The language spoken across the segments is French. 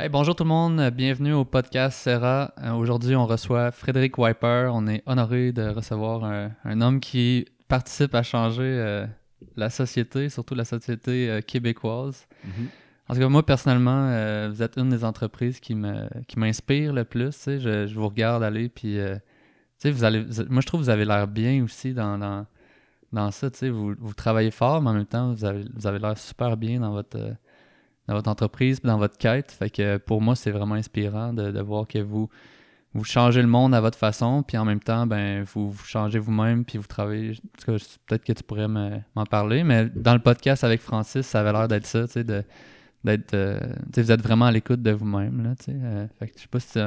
Hey, bonjour tout le monde, bienvenue au podcast Serra. Euh, Aujourd'hui, on reçoit Frédéric Wiper. On est honoré de recevoir un, un homme qui participe à changer euh, la société, surtout la société euh, québécoise. En tout cas, moi, personnellement, vous êtes une des entreprises qui me qui m'inspire le plus. Je, je vous regarde aller, puis vous allez, vous- moi, je trouve que vous avez l'air bien aussi dans, dans, dans ça. Vous, vous travaillez fort, mais en même temps, vous avez, vous avez l'air super bien dans votre, dans votre entreprise, puis dans votre quête. Fait que pour moi, c'est vraiment inspirant de, de voir que vous, vous changez le monde à votre façon, puis en même temps, ben, vous, vous changez vous-même, puis vous travaillez. Peut-être que tu pourrais me- m'en parler, mais dans le podcast avec Francis, ça avait l'air d'être ça, tu sais, de d'être euh, vous êtes vraiment à l'écoute de vous-même là tu sais euh, fait que je sais pas si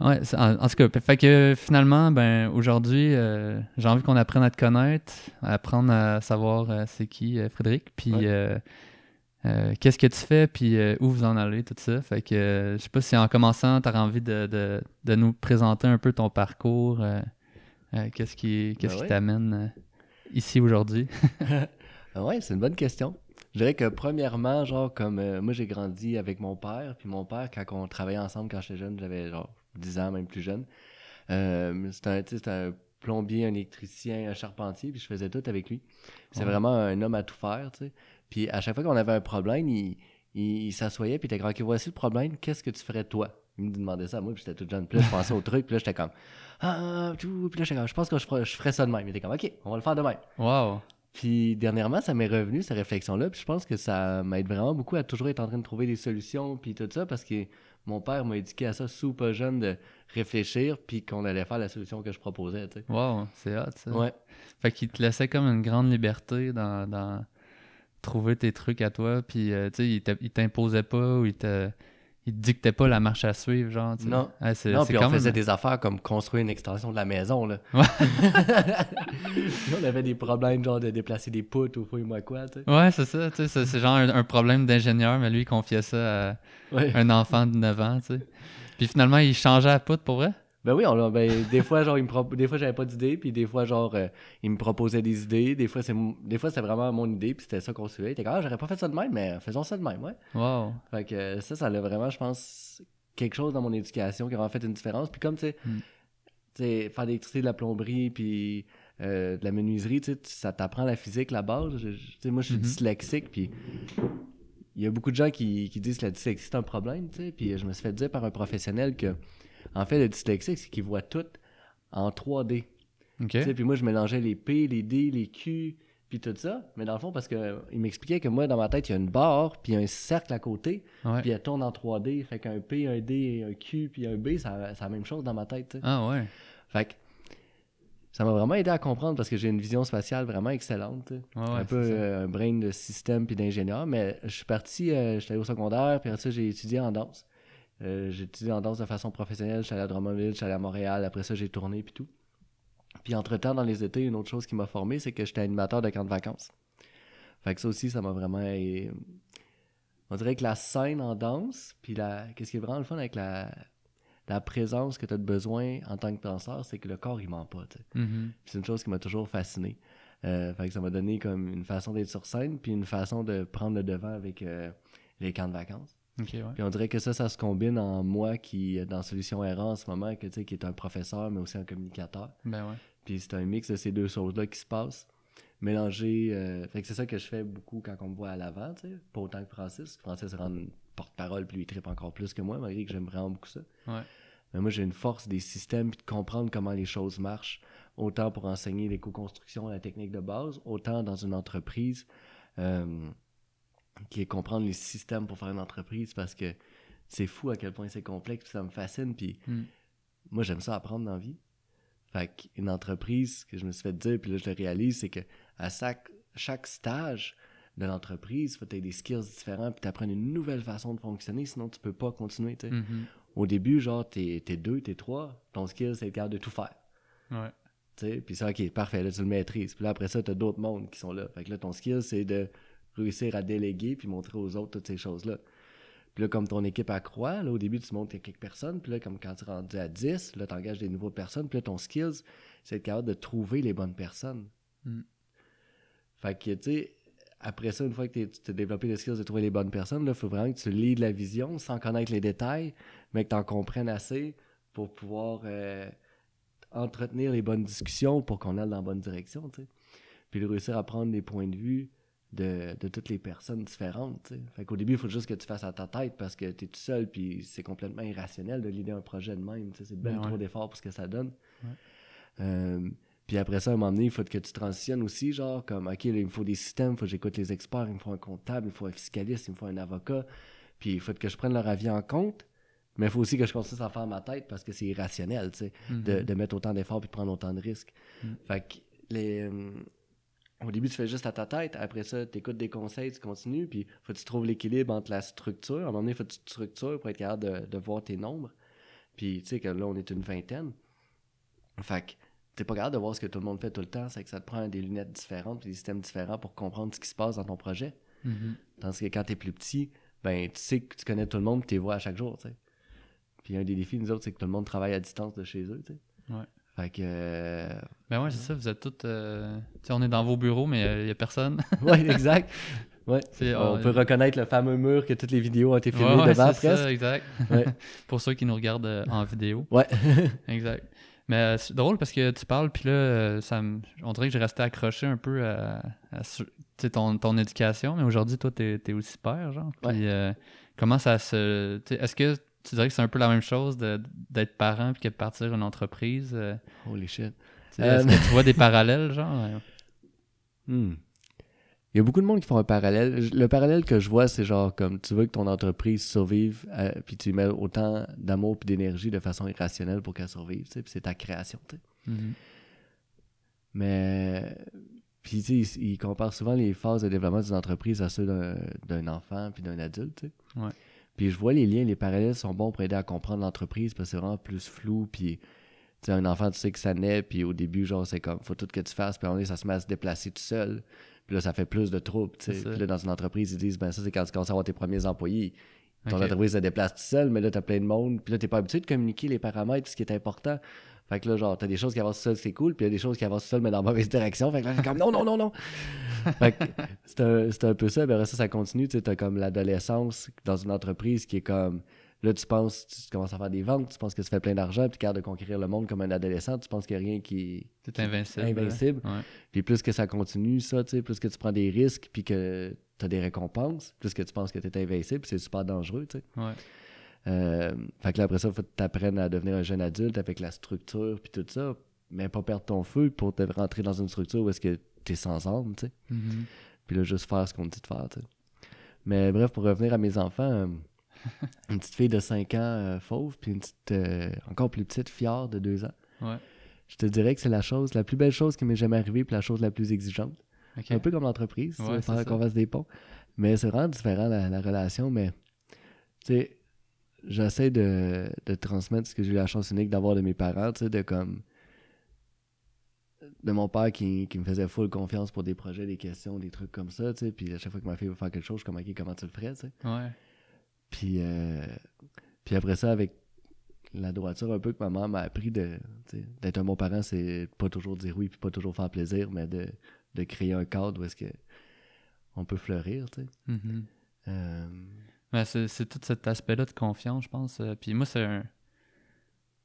Ouais. en, en tout cas fait que finalement ben aujourd'hui euh, j'ai envie qu'on apprenne à te connaître à apprendre à savoir c'est qui Frédéric puis Ouais. Euh, qu'est-ce que tu fais puis euh, où vous en allez tout ça? Fait que euh, je sais pas si en commençant tu as envie de, de, de nous présenter un peu ton parcours qu'est-ce qui qu'est-ce Ben qui ouais. t'amène ici aujourd'hui? Ah ouais, c'est une bonne question. Je dirais que premièrement, genre comme moi j'ai grandi avec mon père, puis mon père, quand on travaillait ensemble quand j'étais jeune, j'avais genre 10 ans, même plus jeune. C'était un, un plombier, un électricien, un charpentier, puis je faisais tout avec lui. C'est Ouais. vraiment un homme à tout faire, tu sais. Puis à chaque fois qu'on avait un problème, il, il, il s'assoyait, puis il était comme, OK, voici le problème, qu'est-ce que tu ferais toi? Il me demandait ça à moi, puis j'étais tout jeune. Puis là, je pensais au truc, puis là, j'étais comme, ah, tout. Puis là, j'étais comme, je pense que je ferais, je ferais ça de même. Il était comme, OK, on va le faire de même. wow Puis dernièrement, ça m'est revenu, cette réflexion-là. Puis je pense que ça m'aide vraiment beaucoup à toujours être en train de trouver des solutions, puis tout ça, parce que mon père m'a éduqué à ça, super jeune, de réfléchir, puis qu'on allait faire la solution que je proposais, tu sais. wow c'est hot ça Ouais. Fait qu'il te laissait comme une grande liberté dans, dans trouver tes trucs à toi, puis euh, tu sais, il t'imposait pas ou il te, il te dictait pas la marche à suivre, genre. Non. Ouais, c'est, Non, puis quand on faisait des affaires comme construire une extension de la maison, là. Ouais. Puis on avait des problèmes, genre de déplacer des poutres ou fouille-moi quoi, tu sais. Ouais, c'est ça, tu sais, c'est, c'est genre un, un problème d'ingénieur, mais lui, il confiait ça à Ouais. un enfant de 9 ans, tu sais. Puis finalement, il changeait la poutre pour vrai? Ben oui, on ben, des fois, genre, il me pro- des fois, j'avais pas d'idée, puis des fois, genre, euh, il me proposait des idées. Des fois, c'est des fois, c'était vraiment mon idée, puis c'était ça qu'on suivait. Il était comme, ah, j'aurais pas fait ça de même, mais faisons ça de même, ouais. Wow. Fait que euh, ça, ça a vraiment, je pense, quelque chose dans mon éducation qui a vraiment fait une différence. Puis comme, tu sais, Mm. sais, faire de l'électricité, de la plomberie, puis euh, de la menuiserie, tu sais, ça t'apprend la physique, la base. Je- je- tu sais, moi, je suis Mhm. dyslexique, puis il y a beaucoup de gens qui, qui disent que la dyslexie, c'est un problème, tu sais. Puis je me suis fait dire par un professionnel que, en fait, le dyslexique, c'est qu'il voit tout en 3D. Ok. Tu sais, puis moi, je mélangeais les P, les D, les Q, puis tout ça. Mais dans le fond, parce que il m'expliquait que moi, dans ma tête, il y a une barre, puis un cercle à côté, puis elle tourne en 3D. Fait qu'un P, un D, un Q, puis un B, ça- c'est la même chose dans ma tête. Ah ouais. Fait que ça m'a vraiment aidé à comprendre parce que j'ai une vision spatiale vraiment excellente. Ouais, ouais, un peu euh, un brain de système puis d'ingénieur. Mais je suis parti, euh, j'étais allé au secondaire, puis après ça, j'ai étudié en danse. Euh, j'ai étudié en danse de façon professionnelle. Je suis allé à Drummondville, je suis allé à Montréal. Après ça, j'ai tourné, puis tout. Puis entre-temps, dans les étés, une autre chose qui m'a formé, c'est que j'étais animateur de camp de vacances. Fait que ça aussi, ça m'a vraiment... On dirait que la scène en danse, puis la... qu'est-ce qui est vraiment le fun avec la, la présence que tu as de besoin en tant que danseur, c'est que le corps, il ment pas. Mhm. Puis c'est une chose qui m'a toujours fasciné. Euh, fait que ça m'a donné comme une façon d'être sur scène, puis une façon de prendre le devant avec euh, les camps de vacances. Ok, ouais. Puis on dirait que ça, ça se combine en moi qui est dans Solution R en ce moment, que, qui est un professeur, mais aussi un communicateur. Ben ouais. Puis c'est un mix de ces deux choses-là qui se passent. Mélanger. euh, Fait que c'est ça que je fais beaucoup quand on me voit à l'avant. Pas autant que Francis. Francis rend porte-parole, puis lui, il tripe encore plus que moi, malgré que j'aime vraiment beaucoup ça. Ouais. Mais moi, j'ai une force des systèmes, puis de comprendre comment les choses marchent. Autant pour enseigner l'éco-construction, la technique de base, autant dans une entreprise euh, qui est comprendre les systèmes pour faire une entreprise parce que c'est fou à quel point c'est complexe, puis ça me fascine. Puis Mm. moi, j'aime ça apprendre dans la vie. Fait qu'une entreprise, que je me suis fait dire, puis là, je le réalise, c'est que à chaque, chaque stage de l'entreprise, faut que tu des skills différents, puis tu apprennes une nouvelle façon de fonctionner, sinon tu peux pas continuer. Mhm. Au début, genre, t'es es deux, t'es trois, ton skill, c'est capable de tout faire. Ouais. tu sais. Puis ça, ok, parfait, là, tu le maîtrises. Puis là, après ça, t'as d'autres mondes qui sont là. Fait que là, ton skill, c'est de réussir à déléguer puis montrer aux autres toutes ces choses-là. Puis là, comme ton équipe accroît, là, au début, tu montes quelques personnes. Puis là, comme quand tu es rendu à 10, là, tu engages des nouvelles personnes. Puis là, ton skills, c'est être capable de trouver les bonnes personnes. Mm. Fait que, tu sais, après ça, une fois que tu as développé les skills de trouver les bonnes personnes, il faut vraiment que tu lis de la vision sans connaître les détails, mais que tu en comprennes assez pour pouvoir euh, entretenir les bonnes discussions pour qu'on aille dans la bonne direction. Puis de réussir à prendre des points de vue de, toutes les personnes différentes. T'sais. Fait qu'au début, il faut juste que tu fasses à ta tête parce que tu es tout seul, puis c'est complètement irrationnel de l'idée un projet de même. C'est bien ben trop d'efforts pour ce que ça donne. Euh, puis après ça, à un moment donné, il faut que tu transitionnes aussi, genre, comme, OK, il me faut des systèmes, il faut que j'écoute les experts, il me faut un comptable, il me faut un fiscaliste, il me faut un avocat. Puis il faut que je prenne leur avis en compte. Mais il faut aussi que je continue à faire ma tête parce que c'est irrationnel, tu sais, de, mm-hmm. mettre autant d'efforts puis de prendre autant de risques. Mm. Fait que les, euh, au début, tu fais juste à ta tête. Après ça, tu écoutes des conseils, tu continues. Puis, faut que tu trouves l'équilibre entre la structure. À un moment donné, faut que tu structures pour être capable de, voir tes nombres. Puis, tu sais que là, on est une vingtaine. Fait que t'es pas capable de voir ce que tout le monde fait tout le temps. C'est que ça te prend des lunettes différentes puis des systèmes différents pour comprendre ce qui se passe dans ton projet. Mm-hmm. Tandis que quand t'es plus petit, ben, tu sais que tu connais tout le monde et tu les vois à chaque jour, tu sais. Puis, un des défis, nous autres, c'est que tout le monde travaille à distance de chez eux, tu sais. Ouais. Fait que. Euh, ben ouais, c'est ça, vous êtes tous. Euh, on est dans vos bureaux, mais il n'y a personne. oui, exact. Ouais. On peut reconnaître le fameux mur que toutes les vidéos ont été filmées ouais, devant, presque. Ça, exact. Pour ceux qui nous regardent euh, en vidéo. Ouais. exact. Mais c'est drôle parce que tu parles, puis là, ça on dirait que j'ai resté accroché un peu à, ton, ton éducation, mais aujourd'hui, toi, t'es es aussi père, genre. Puis comment ça se. Est-ce que tu dirais que c'est un peu la même chose d'être parent puis que de partir une entreprise. Euh, Holy shit. Est-ce que tu vois des parallèles, genre? Hmm. Il y a beaucoup de monde qui font un parallèle. Le parallèle que je vois, c'est genre comme tu veux que ton entreprise survive, euh, puis tu mets autant d'amour et d'énergie de façon irrationnelle pour qu'elle survive, puis c'est ta création. Mm-hmm. Mais puis tu sais, ils comparent souvent les phases de développement d'une entreprise à ceux d'un enfant puis d'un adulte. Ouais. Puis je vois les liens, les parallèles sont bons pour aider à comprendre l'entreprise parce que c'est vraiment plus flou. Puis, tu sais, un enfant, tu sais que ça naît, puis au début, genre, c'est comme, faut tout que tu fasses, puis à un ça se met à se déplacer tout seul. Puis là, ça fait plus de troubles, tu sais. Puis là, dans une entreprise, ils disent, ben ça, c'est quand tu commences à avoir tes premiers employés. Ton entreprise se déplace tout seul, mais là, tu as plein de monde. Puis là, tu pas habitué de communiquer les paramètres, ce qui est important. Fait que là, genre, t'as des choses qui avancent seul, c'est cool, puis il y a des choses qui avancent seul, mais dans la mauvaise direction. Fait que là, comme non, non, non, non. fait que c'est un, un, peu ça. Ben, ça, ça continue. Tu sais, t'as comme l'adolescence dans une entreprise qui est comme. Là, tu penses, tu commences à faire des ventes, tu penses que tu fais plein d'argent, puis tu de conquérir le monde comme un adolescent, tu penses qu'il n'y a rien qui, est invincible. invincible. Puis plus que ça continue, ça, tu sais, plus que tu prends des risques, puis que tu as des récompenses, plus que tu penses que tu es invincible, c'est super dangereux, tu sais. Ouais. Euh, fait que là, après ça, il faut que tu apprennes à devenir un jeune adulte avec la structure puis tout ça, mais pas perdre ton feu pour te rentrer dans une structure où est-ce que tu es sans armes, tu sais. Mm-hmm. Puis là, juste faire ce qu'on te dit de faire, tu sais. Mais bref, pour revenir à mes enfants, euh, une petite fille de 5 ans euh, fauve, puis une petite, encore plus petite, fière de 2 ans. Ouais. Je te dirais que c'est la chose, la plus belle chose qui m'est jamais arrivée, puis la chose la plus exigeante. Un peu comme l'entreprise, ouais, qu'on fasse des ponts. Mais c'est vraiment différent la, la relation, mais tu sais, j'essaie de, de, transmettre ce que j'ai eu la chance unique d'avoir de mes parents, tu sais, de comme. De mon père qui, qui, me faisait full confiance pour des projets, des questions, des trucs comme ça, tu sais. Puis à chaque fois que ma fille veut faire quelque chose, je comme, OK, comment tu le ferais, tu sais. Ouais. Puis, euh, puis après ça, avec la droiture un peu que ma mère m'a appris de d'être un bon parent, c'est pas toujours dire oui puis pas toujours faire plaisir, mais de, de créer un cadre où est-ce que on peut fleurir, tu sais. Mm-hmm. euh, c'est tout cet aspect-là de confiance, je pense. Euh, puis moi, c'est un...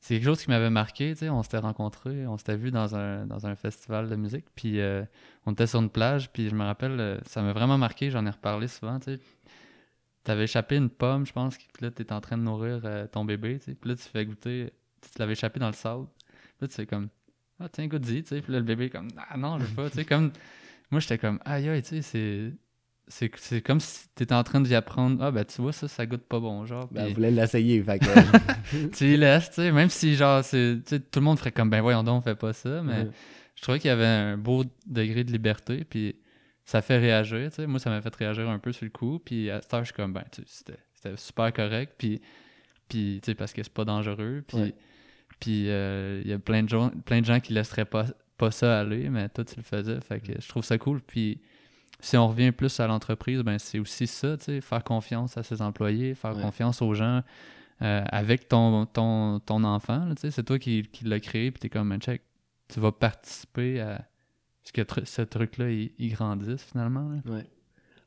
C'est quelque chose qui m'avait marqué, tu sais, on s'était rencontrés, on s'était vu dans un, dans un festival de musique, puis euh, on était sur une plage, puis je me rappelle, euh, ça m'a vraiment marqué, j'en ai reparlé souvent, tu sais. T'avais échappé une pomme, je pense, puis là, t'es en train de nourrir ton bébé, tu sais, puis là, tu fais goûter, tu l'avais échappé dans le sable, là, tu fais comme, ah, tiens, goûte-y, tu sais, puis là, le bébé, comme, ah non, je veux pas, tu sais, comme, moi, j'étais comme, aïe, aïe, tu sais, c'est c'est comme si tu étais en train d'y apprendre ah ben tu vois ça ça goûte pas bon genre ben, elle voulait l'essayer fait tu y laisses tu sais même si genre c'est tout le monde ferait comme ben voyons donc on fait pas ça mais je trouvais qu'il y avait un beau degré de liberté puis ça fait réagir tu sais. Moi ça m'a fait réagir un peu sur le coup puis à cette heure je suis comme ben c'était c'était super correct puis puis tu sais parce que c'est pas dangereux puis puis euh, il y a plein de gens plein de gens qui laisseraient pas pas ça aller mais toi tu le faisais fait que je trouve ça cool puis si on revient plus à l'entreprise, ben c'est aussi ça, faire confiance à ses employés, faire confiance aux gens euh, avec ton, ton, ton enfant. C'est toi qui, qui l'as créé, puis tu es comme, check, tu vas participer à ce que ce truc-là, il, grandisse finalement. Ouais.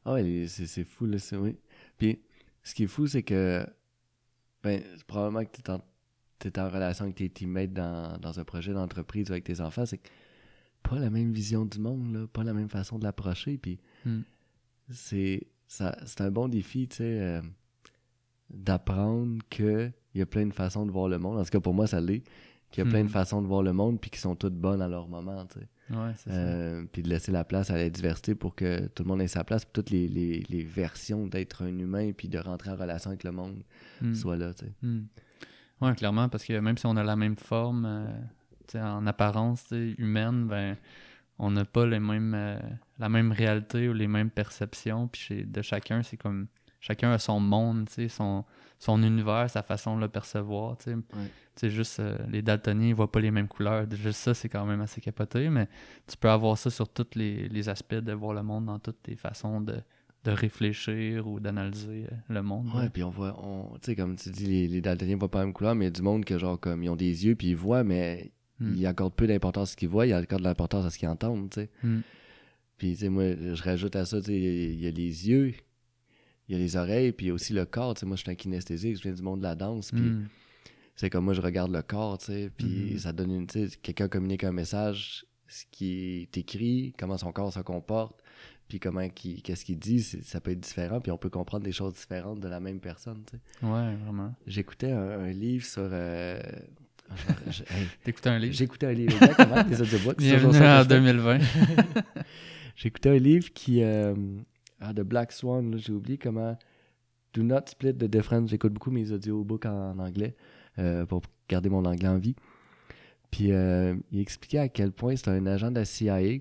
Ah ouais, c'est c'est fou, là, c'est oui. Puis, ce qui est fou, c'est que, ben, probablement que en, t'es en relation avec tes teammates dans, dans un projet d'entreprise ou avec tes enfants, c'est que pas la même vision du monde, là, pas la même façon de l'approcher, puis Hmm. c'est ça c'est un bon défi, tu sais, euh, d'apprendre que il y a plein de façons de voir le monde. En tout cas, pour moi, ça l'est. Qu'il y a plein de Hmm. façons de voir le monde, puis qui sont toutes bonnes à leur moment, tu sais. Ouais, c'est ça. Euh, puis de laisser la place à la diversité pour que tout le monde ait sa place, puis toutes les, les, les versions d'être un humain, puis de rentrer en relation avec le monde Hmm. soient là, tu sais. Ouais, clairement, parce que même si on a la même forme, euh, en apparence humaine, ben, on n'a pas les mêmes, euh, la même réalité ou les mêmes perceptions. Puis chez, de chacun, c'est comme chacun a son monde, son, son univers, sa façon de le percevoir. tu sais. Tu sais, juste euh, les daltoniens, ils voient pas les mêmes couleurs. Juste ça, c'est quand même assez capoté, mais tu peux avoir ça sur tous les, les aspects de voir le monde dans toutes tes façons de, de réfléchir ou d'analyser euh, le monde. Ouais, puis on voit, on, tu sais, comme tu dis, les, les daltoniens voient pas la même couleur, mais il y a du monde que, genre, comme, ils ont des yeux, puis ils voient, mais Hmm. ils accordent peu d'importance à ce qu'ils voient, ils accordent de l'importance à ce qu'ils entendent, tu sais. Hmm. Puis, tu sais, moi, je rajoute à ça, tu sais, il y a les yeux, il y a les oreilles, puis il y a aussi le corps, tu sais. Moi, je suis un kinesthésique, je viens du monde de la danse, puis Hmm. c'est comme moi, je regarde le corps, tu sais, puis ça donne une, tu sais, quelqu'un communique un message, ce qui est écrit, comment son corps se comporte, puis comment qui, qu'est-ce qu'il dit, ça peut être différent, puis on peut comprendre des choses différentes de la même personne, tu sais. Ouais, vraiment. J'écoutais un, un livre sur. euh, hey, T'écoutais un livre? J'écoutais un livre exactement, audiobooks. Bienvenue en que je fais. 2020. J'écoutais un livre qui. Euh, ah, de Black Swan, j'ai oublié comment. Do not split the difference. J'écoute beaucoup mes audiobooks en, en anglais euh, pour garder mon anglais en vie. Puis euh, il expliquait à quel point c'est un agent de la CIA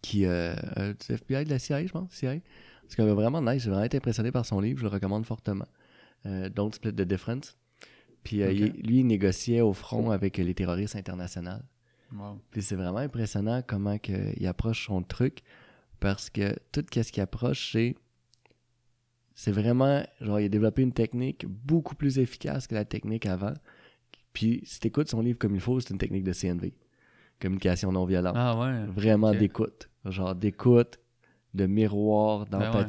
qui. Euh, du FBI de la CIA, je pense, CIA. Même vraiment nice. J'ai vraiment été impressionné par son livre. Je le recommande fortement. Don't split the difference. Puis euh, il- lui, il négociait au front avec les terroristes internationaux. Wow. Puis c'est vraiment impressionnant comment que il approche son truc parce que tout ce qu'il approche, c'est c'est vraiment genre il a développé une technique beaucoup plus efficace que la technique avant. Puis si t'écoutes son livre comme il faut, c'est une technique de CNV, communication non violente, Ah ouais. vraiment d'écoute, genre d'écoute, de miroir, Ben ouais.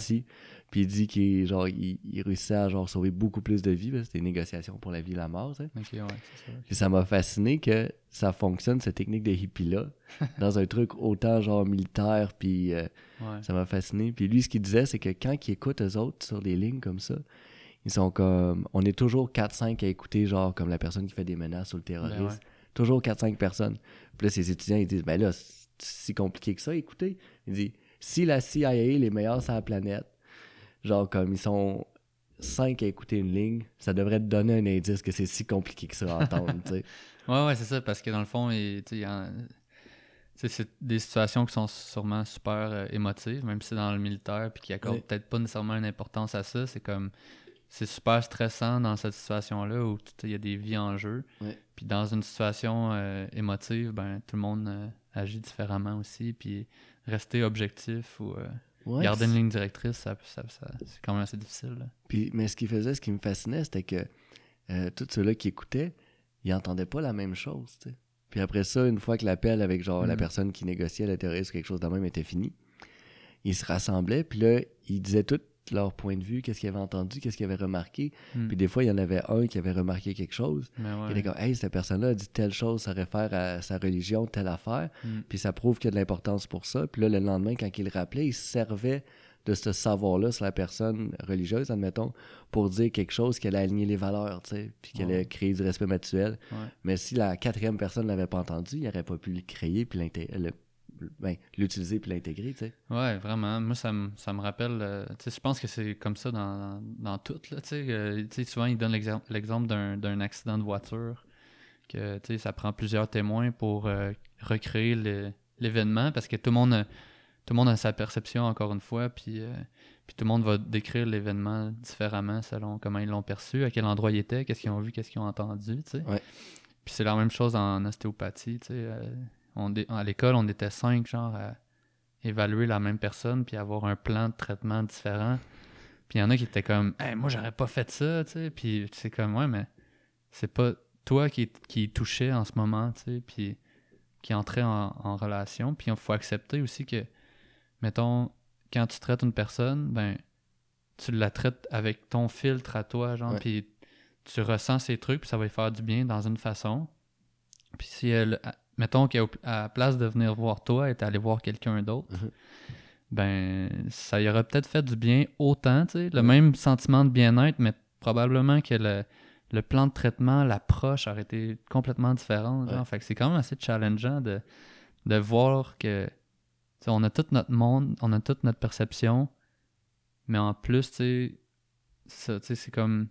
Puis il dit qu'il genre il, il réussit à genre sauver beaucoup plus de vies, c'est des négociations pour la vie et la mort, tu sais. Ok, ouais, ça. Puis ça m'a fasciné que ça fonctionne, cette technique de hippie-là, dans un truc autant genre militaire, puis euh, Ouais. ça m'a fasciné. Puis lui, ce qu'il disait, c'est que quand il écoute eux autres sur des lignes comme ça, ils sont comme... On est toujours 4-5 à écouter, genre comme la personne qui fait des menaces ou le terroriste. Ben ouais. Toujours 4-5 personnes. Puis là, ses étudiants, ils disent, ben là, c'est si compliqué que ça, écoutez. Il dit, si la CIA est les meilleurs sur la planète, genre comme ils sont 5 à écouter une ligne, ça devrait te donner un indice que c'est si compliqué que ça à entendre, tu sais. Ouais, ouais, c'est ça, parce que dans le fond, il- y c'est des situations qui sont sûrement super euh, émotives, même si c'est dans le militaire, puis qui accordent peut-être pas nécessairement une importance à ça. C'est comme. C'est super stressant dans cette situation-là où il y a des vies en jeu. Puis dans une situation euh, émotive, ben, tout le monde euh, agit différemment aussi. Puis rester objectif ou euh, Ouais, garder une ligne directrice, ça, ça- ça- c'est quand même assez difficile. là. Puis, mais ce qui faisait, ce qui me fascinait, c'était que euh, tous ceux-là qui écoutaient, ils n'entendaient pas la même chose. Puis après ça, une fois que l'appel avec genre la Mm. personne qui négociait le terroriste ou quelque chose de même était fini, ils se rassemblaient, puis là, ils disaient tout leur point de vue, qu'est-ce qu'ils avaient entendu, qu'est-ce qu'ils avaient remarqué. Hmm. Puis des fois, il y en avait un qui avait remarqué quelque chose. Ouais. Il était comme, hey, cette personne-là a dit telle chose, ça réfère à sa religion, telle affaire. Hmm. Puis ça prouve qu'il y a de l'importance pour ça. Puis là, le lendemain, quand il le rappelait, il se servait de ce savoir-là sur la personne religieuse, admettons, pour dire quelque chose qui allait aligner les valeurs, tu sais, puis qui allait Ouais. créer du respect mutuel. Ouais. Mais si la quatrième personne ne l'avait pas entendu, il n'aurait pas pu le créer, puis le- ben, l'utiliser, puis l'intégrer, tu sais. Ouais, vraiment. Moi, ça me, ça me rappelle. euh, tu sais, je pense que c'est comme ça dans, dans tout. Là, tu sais, Euh, souvent, ils donnent l'exem- l'exemple d'un, accident de voiture. Que tu sais, ça prend plusieurs témoins pour euh, recréer l'événement parce que tout le monde a, tout le monde a sa perception, encore une fois. Puis, euh, puis tout le monde va décrire l'événement différemment selon comment ils l'ont perçu, à quel endroit il était, qu'est-ce qu'ils ont vu, qu'est-ce qu'ils ont entendu. Tu sais. Ouais. Puis c'est la même chose en ostéopathie. Tu sais, euh, on à l'école, on était cinq, genre, à évaluer la même personne puis avoir un plan de traitement différent. Puis il y en a qui étaient comme, hey, moi, j'aurais pas fait ça, tu sais. Puis c'est comme, ouais, mais c'est pas toi qui, qui touchait en ce moment, tu sais, puis qui entrait en, en relation. Puis il faut accepter aussi que, mettons, quand tu traites une personne, ben, tu la traites avec ton filtre à toi, genre, puis tu ressens ces trucs, puis ça va lui faire du bien dans une façon. Puis si elle, mettons qu'à place de venir voir toi, elle est allée voir quelqu'un d'autre, Mhm. ben, ça y aurait peut-être fait du bien autant, tu sais, le même sentiment de bien-être, mais probablement que le, le plan de traitement, l'approche aurait été complètement différente. Ouais. Fait que c'est quand même assez challengeant de, de voir que, on a tout notre monde, on a toute notre perception, mais en plus, tu sais, c'est comme,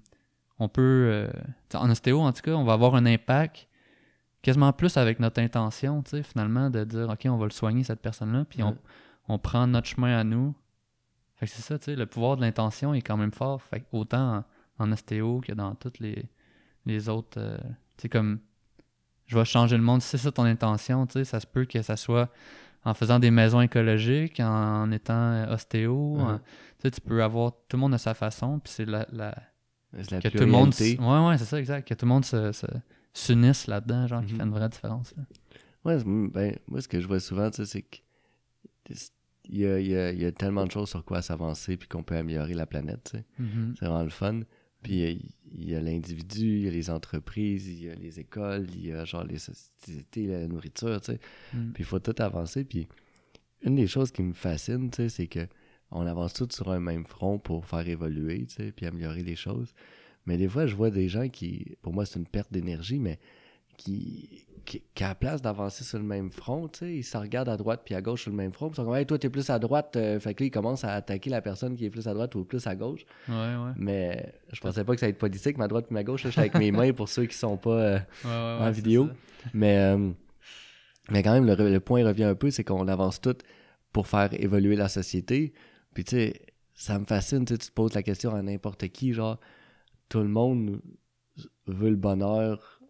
on peut, euh, en ostéo, en tout cas, on va avoir un impact quasiment plus avec notre intention, tu sais, finalement, de dire, OK, on va le soigner, cette personne-là, puis on, Ouais. on prend notre chemin à nous. Fait que c'est ça, tu sais, le pouvoir de l'intention est quand même fort. Fait que autant en, en ostéo que dans toutes les, les autres, euh, tu sais, comme, je vais changer le monde, si c'est ça ton intention, tu sais, ça se peut que ça soit en faisant des maisons écologiques, en, étant euh, ostéo, Mhm. en- tu sais, tu peux avoir, tout le monde a sa façon, puis c'est la, la, C'est la que tout le monde, ouais, ouais, c'est ça, exact, que tout le monde se, se- s'unisse là-dedans, genre, qui Mhm. fait une vraie différence. là. Ouais, ben, moi, ce que je vois souvent, tu sais, c'est que il y a, y a- y a tellement de choses sur quoi s'avancer puis qu'on peut améliorer la planète, tu sais. Mhm. C'est vraiment le fun. Puis euh, il y a l'individu, il y a les entreprises, il y a les écoles, il y a genre les sociétés, la nourriture, tu sais. Mhm. Puis il faut tout avancer. Puis une des choses qui me fascine, tu sais, c'est que on avance tous sur un même front pour faire évoluer, tu sais, puis améliorer les choses. Mais des fois, je vois des gens qui, pour moi, c'est une perte d'énergie, mais qui, qui, qui à la place d'avancer sur le même front, tu sais, ils se regardent à droite puis à gauche sur le même front, ils sont comme, hey, toi, t'es plus à droite, euh, fait que là, ils commencent à attaquer la personne qui est plus à droite ou plus à gauche. Ouais, ouais. Mais je pensais pas que ça allait être politique, ma droite puis ma gauche, là, j'étais avec mes mains pour ceux qui sont pas. euh, Ouais, en vidéo. mais, euh, mais quand même, le, le point revient un peu, c'est qu'on avance tout pour faire évoluer la société. Puis tu sais, ça me fascine, tu te poses la question à n'importe qui, genre, tout le monde veut le bonheur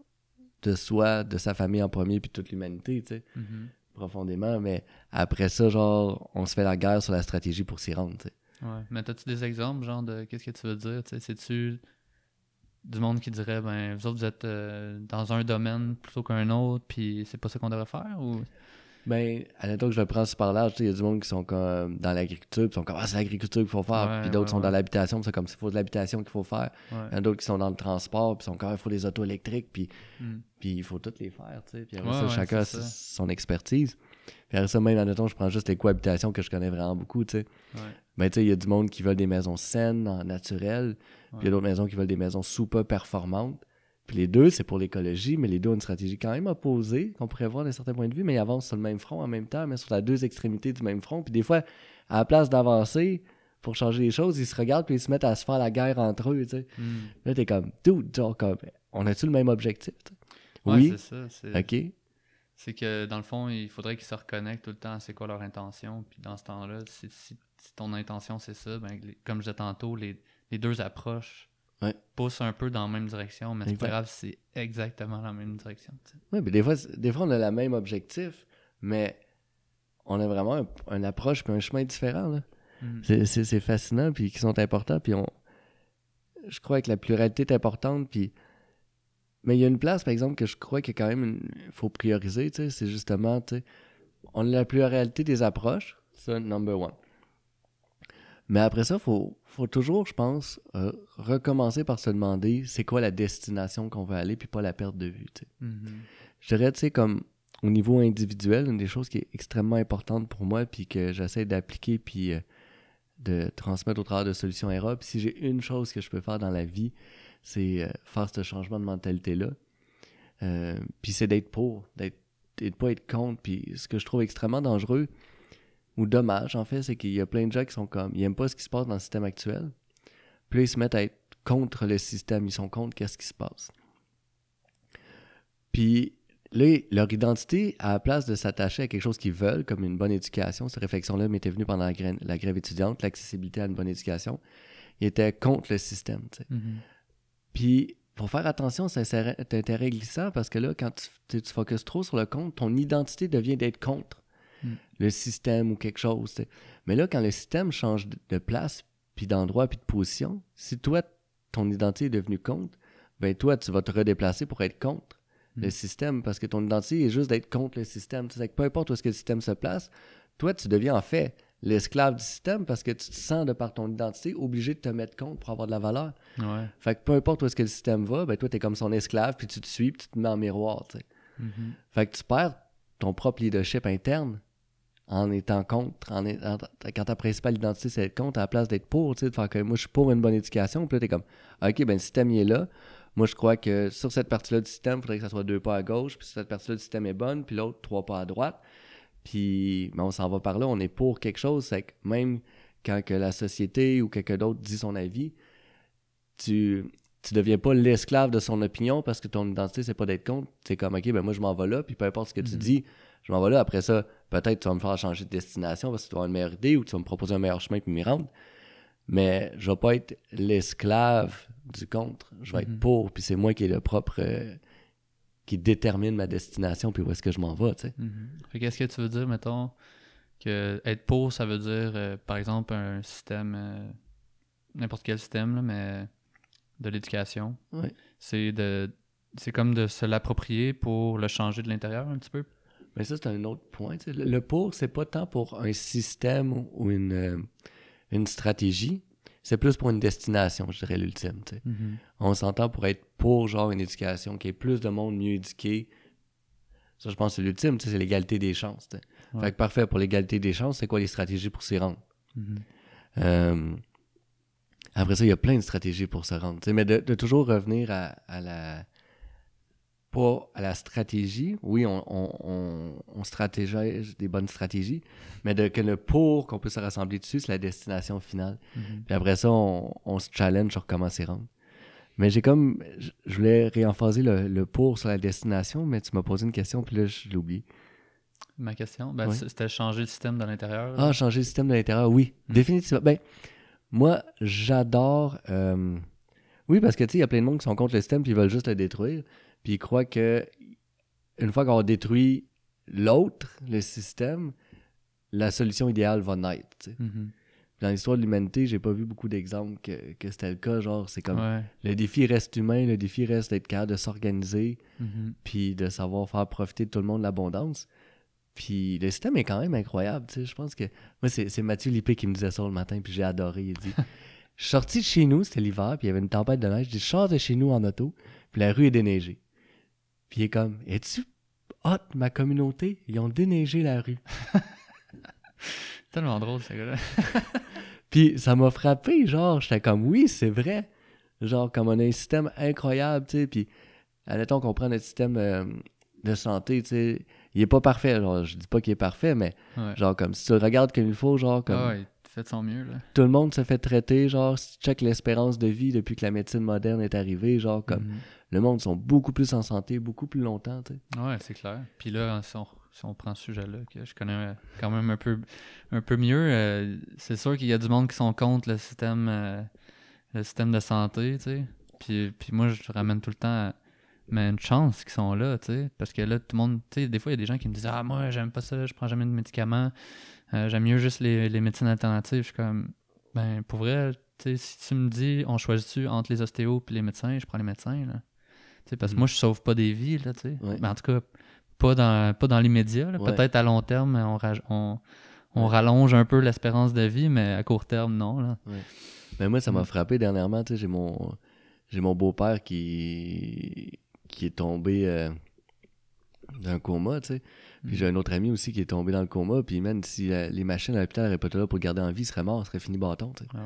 de soi, de sa famille en premier, puis toute l'humanité, tu sais, Mhm. profondément. Mais après ça, genre, on se fait la guerre sur la stratégie pour s'y rendre, tu sais. Ouais. Mais as-tu des exemples, genre, de qu'est-ce que tu veux dire? tu sais? C'est-tu du monde qui dirait, ben, vous autres, vous êtes euh, dans un domaine plutôt qu'un autre, puis c'est pas ça qu'on devrait faire? Ou... Ben, admettons que je le prends super large, tu sais, il y a du monde qui sont comme dans l'agriculture, puis ils sont comme, ah, c'est l'agriculture qu'il faut faire. Ouais, puis d'autres ouais, sont ouais. dans l'habitation, puis c'est comme, c'est faut de l'habitation qu'il faut faire. Il y en a d'autres qui sont dans le transport, puis sont comme, il faut des autos électriques, puis, Mm. puis il faut toutes les faire, tu sais. Puis après ça, chacun a son expertise. Puis après ça, même, admettons, je prends juste les cohabitations que je connais vraiment beaucoup, tu sais. Ben, tu sais, il y a du monde qui veulent des maisons saines, en naturel, puis il y a d'autres maisons qui veulent des maisons super performantes. Puis les deux, c'est pour l'écologie, mais les deux ont une stratégie quand même opposée, qu'on pourrait voir d'un certain point de vue, mais ils avancent sur le même front en même temps, mais sur les deux extrémités du même front. Puis des fois, à la place d'avancer pour changer les choses, ils se regardent puis ils se mettent à se faire la guerre entre eux, tu sais. Mm. Là, t'es comme, dude, genre, comme, on a-tu le même objectif? tu sais? Ouais, oui, c'est ça. C'est, ok. c'est que, dans le fond, il faudrait qu'ils se reconnectent tout le temps à c'est quoi leur intention, puis dans ce temps-là, si, si- si ton intention, c'est ça, ben, les- comme je disais tantôt, les, les deux approches Ouais. poussent un peu dans la même direction, mais c'est pas grave, c'est exactement la même direction. Ouais, mais des fois, des fois, on a le même objectif, mais on a vraiment un, une approche puis un chemin différent, là. Mm. C'est- fascinant, puis qui sont importants, puis on... Je crois que la pluralité est importante, puis... Mais il y a une place, par exemple, que je crois qu'il y a quand même... une- faut prioriser, tu sais, c'est justement, on a la pluralité des approches, ça, number one. Mais après ça, faut, faut toujours, je pense, euh, recommencer par se demander c'est quoi la destination qu'on veut aller, puis pas la perte de vue. Mhm. Je dirais, tu sais, comme au niveau individuel, une des choses qui est extrêmement importante pour moi, puis que j'essaie d'appliquer, puis euh, de transmettre au travers de Solutions ERA. Puis si j'ai une chose que je peux faire dans la vie, c'est euh, faire ce changement de mentalité-là. Puis c'est d'être pour, d'être, et de pas être contre. Puis ce que je trouve extrêmement dangereux, ou dommage, en fait, c'est qu'il y a plein de gens qui sont comme, ils aiment pas ce qui se passe dans le système actuel. Puis là, ils se mettent à être contre le système, ils sont contre qu'est-ce qui se passe. Puis là, leur identité, à la place de s'attacher à quelque chose qu'ils veulent, comme une bonne éducation, cette réflexion-là m'était venue pendant la, grève étudiante, l'accessibilité à une bonne éducation, ils étaient contre le système. tu sais. Mhm. Puis, faut faire attention, c'est terrain glissant parce que là, quand tu, tu, tu focuses trop sur le contre, ton identité devient d'être contre Mm. le système ou quelque chose. tu. Mais là, quand le système change de- place, puis d'endroit, puis de position, si toi, ton identité est devenue contre, ben toi, tu vas te redéplacer pour être contre le Mm. système parce que ton identité est juste d'être contre le système. Tu sais, que peu importe où est-ce que le système se place, toi, tu deviens en fait l'esclave du système parce que tu te sens, de par ton identité, obligé de te mettre compte pour avoir de la valeur. Ouais. Fait que peu importe où est-ce que le système va, ben toi, t'es comme son esclave, puis tu te suis, puis tu te mets en miroir, tu sais. Mhm. Fait que tu perds ton propre leadership interne en étant contre. En, en- quand ta principale identité, c'est d'être contre, à la place d'être pour, tu sais, de faire que moi, je suis pour une bonne éducation. Puis là, t'es comme, OK, ben le système, il est là. Moi, je crois que sur cette partie-là du système, il faudrait que ça soit deux pas à gauche. Puis cette partie-là du système est bonne, puis l'autre, trois pas à droite. Puis, mais on s'en va par là, on est pour quelque chose. C'est que même quand que la société ou quelqu'un d'autre dit son avis, tu tu deviens pas l'esclave de son opinion parce que ton identité, c'est pas d'être contre. C'est comme, OK, ben moi, je m'en vais là, puis peu importe ce que tu Mhm. dis, je m'en vais là. Après ça, peut-être tu vas me faire changer de destination parce que tu vas avoir une meilleure idée ou tu vas me proposer un meilleur chemin puis m'y rendre. Mais je vais pas être l'esclave du contre. Je vais Mhm. être pour, puis c'est moi qui est le propre... euh, qui détermine ma destination puis où est-ce que je m'en vais, tu sais. Mhm. Qu'est-ce que tu veux dire, mettons, que être pour, ça veut dire, euh, par exemple, un système, euh, n'importe quel système, là, mais de l'éducation. Ouais. C'est de. C'est comme de se l'approprier pour le changer de l'intérieur un petit peu? Mais ça, c'est un autre point. Le, pour, c'est pas tant pour un système ou- une, euh, une stratégie. C'est plus pour une destination, je dirais, l'ultime. sais. On s'entend pour être pour, genre, une éducation qui est plus de monde mieux éduqué. Ça, je pense que c'est l'ultime, c'est l'égalité des chances. Ouais. Fait que parfait, pour l'égalité des chances, c'est quoi les stratégies pour s'y rendre? Mhm. Euh, après ça, il y a plein de stratégies pour se rendre. Mais de, de toujours revenir à, à la. Pas à la stratégie. Oui, on, on, on, on stratégise des bonnes stratégies, mais de, que le pour qu'on peut se rassembler dessus, c'est la destination finale. Mhm. Puis après ça, on, on se challenge sur comment s'y rendre. Mais j'ai comme. Je voulais réemphaser le, le pour sur la destination, mais tu m'as posé une question, puis là, je l'ai oublié. Ma question, ben, c'était changer le système de l'intérieur. Ah, changer le système de l'intérieur, oui, Mm. définitivement. Ben, moi, j'adore. euh, Oui, parce que tu sais, il y a plein de monde qui sont contre le système puis ils veulent juste le détruire. Puis ils croient que une fois qu'on a détruit l'autre, le système, la solution idéale va naître. Mhm. Dans l'histoire de l'humanité, j'ai pas vu beaucoup d'exemples que, que c'était le cas. Genre, c'est comme Ouais. le défi reste humain, le défi reste d'être capable de s'organiser, Mhm. puis de savoir faire profiter de tout le monde de l'abondance. Puis le système est quand même incroyable, tu sais. Je pense que. Moi, c'est c'est Mathieu Lippé qui me disait ça le matin, puis j'ai adoré. Il dit Je suis sorti de chez nous, c'était l'hiver, puis il y avait une tempête de neige. Je dis Je sors de chez nous en auto, puis la rue est déneigée. Puis il est comme Es-tu hot, ma communauté? Ils ont déneigé la rue. Tellement drôle, ce gars-là. Puis ça m'a frappé, genre, j'étais comme Oui, c'est vrai. Genre, comme on a un système incroyable, tu sais. Puis, admettons qu'on prend notre système euh, de santé, tu sais. Il est pas parfait. Genre, je dis pas qu'il est parfait, mais Ouais. Genre, comme si tu le regardes comme il faut, genre, comme Ah ouais, fait de son mieux, là. tout le monde se fait traiter, genre, si tu check l'espérance de vie depuis que la médecine moderne est arrivée, genre, comme Mhm. Le monde sont beaucoup plus en santé, beaucoup plus longtemps, tu sais. Ouais, c'est clair. Puis là, si on, prend ce sujet-là, que je connais quand même un peu, un peu mieux, euh, c'est sûr qu'il y a du monde qui sont contre le système, euh, le système de santé, tu sais. Puis, puis moi, je ramène tout le temps à- une chance qu'ils sont là, tu sais. Parce que là, tout le monde, tu sais, des fois, il y a des gens qui me disent Ah, moi, j'aime pas ça, je prends jamais de médicaments, Euh, j'aime mieux juste les, les médecines alternatives. Je suis comme, ben, pour vrai, tu sais, si tu me dis, on choisit-tu entre les ostéos et les médecins, je prends les médecins, là. Parce que Mhm. moi, je sauve pas des vies, là, tu sais. Ouais. Mais en tout cas, pas dans, pas dans l'immédiat. Ouais. Peut-être à long terme, on, on, on rallonge un peu l'espérance de vie, mais à court terme, non. Là. Mais moi, ça m'a Mm. frappé dernièrement, tu sais, j'ai mon, j'ai mon beau-père qui, qui est tombé euh, d'un coma, tu sais. Puis j'ai un autre ami aussi qui est tombé dans le coma, puis même si la- les machines à l'hôpital n'auraient pas là pour le garder en vie, il serait mort, il serait fini bâton. Ah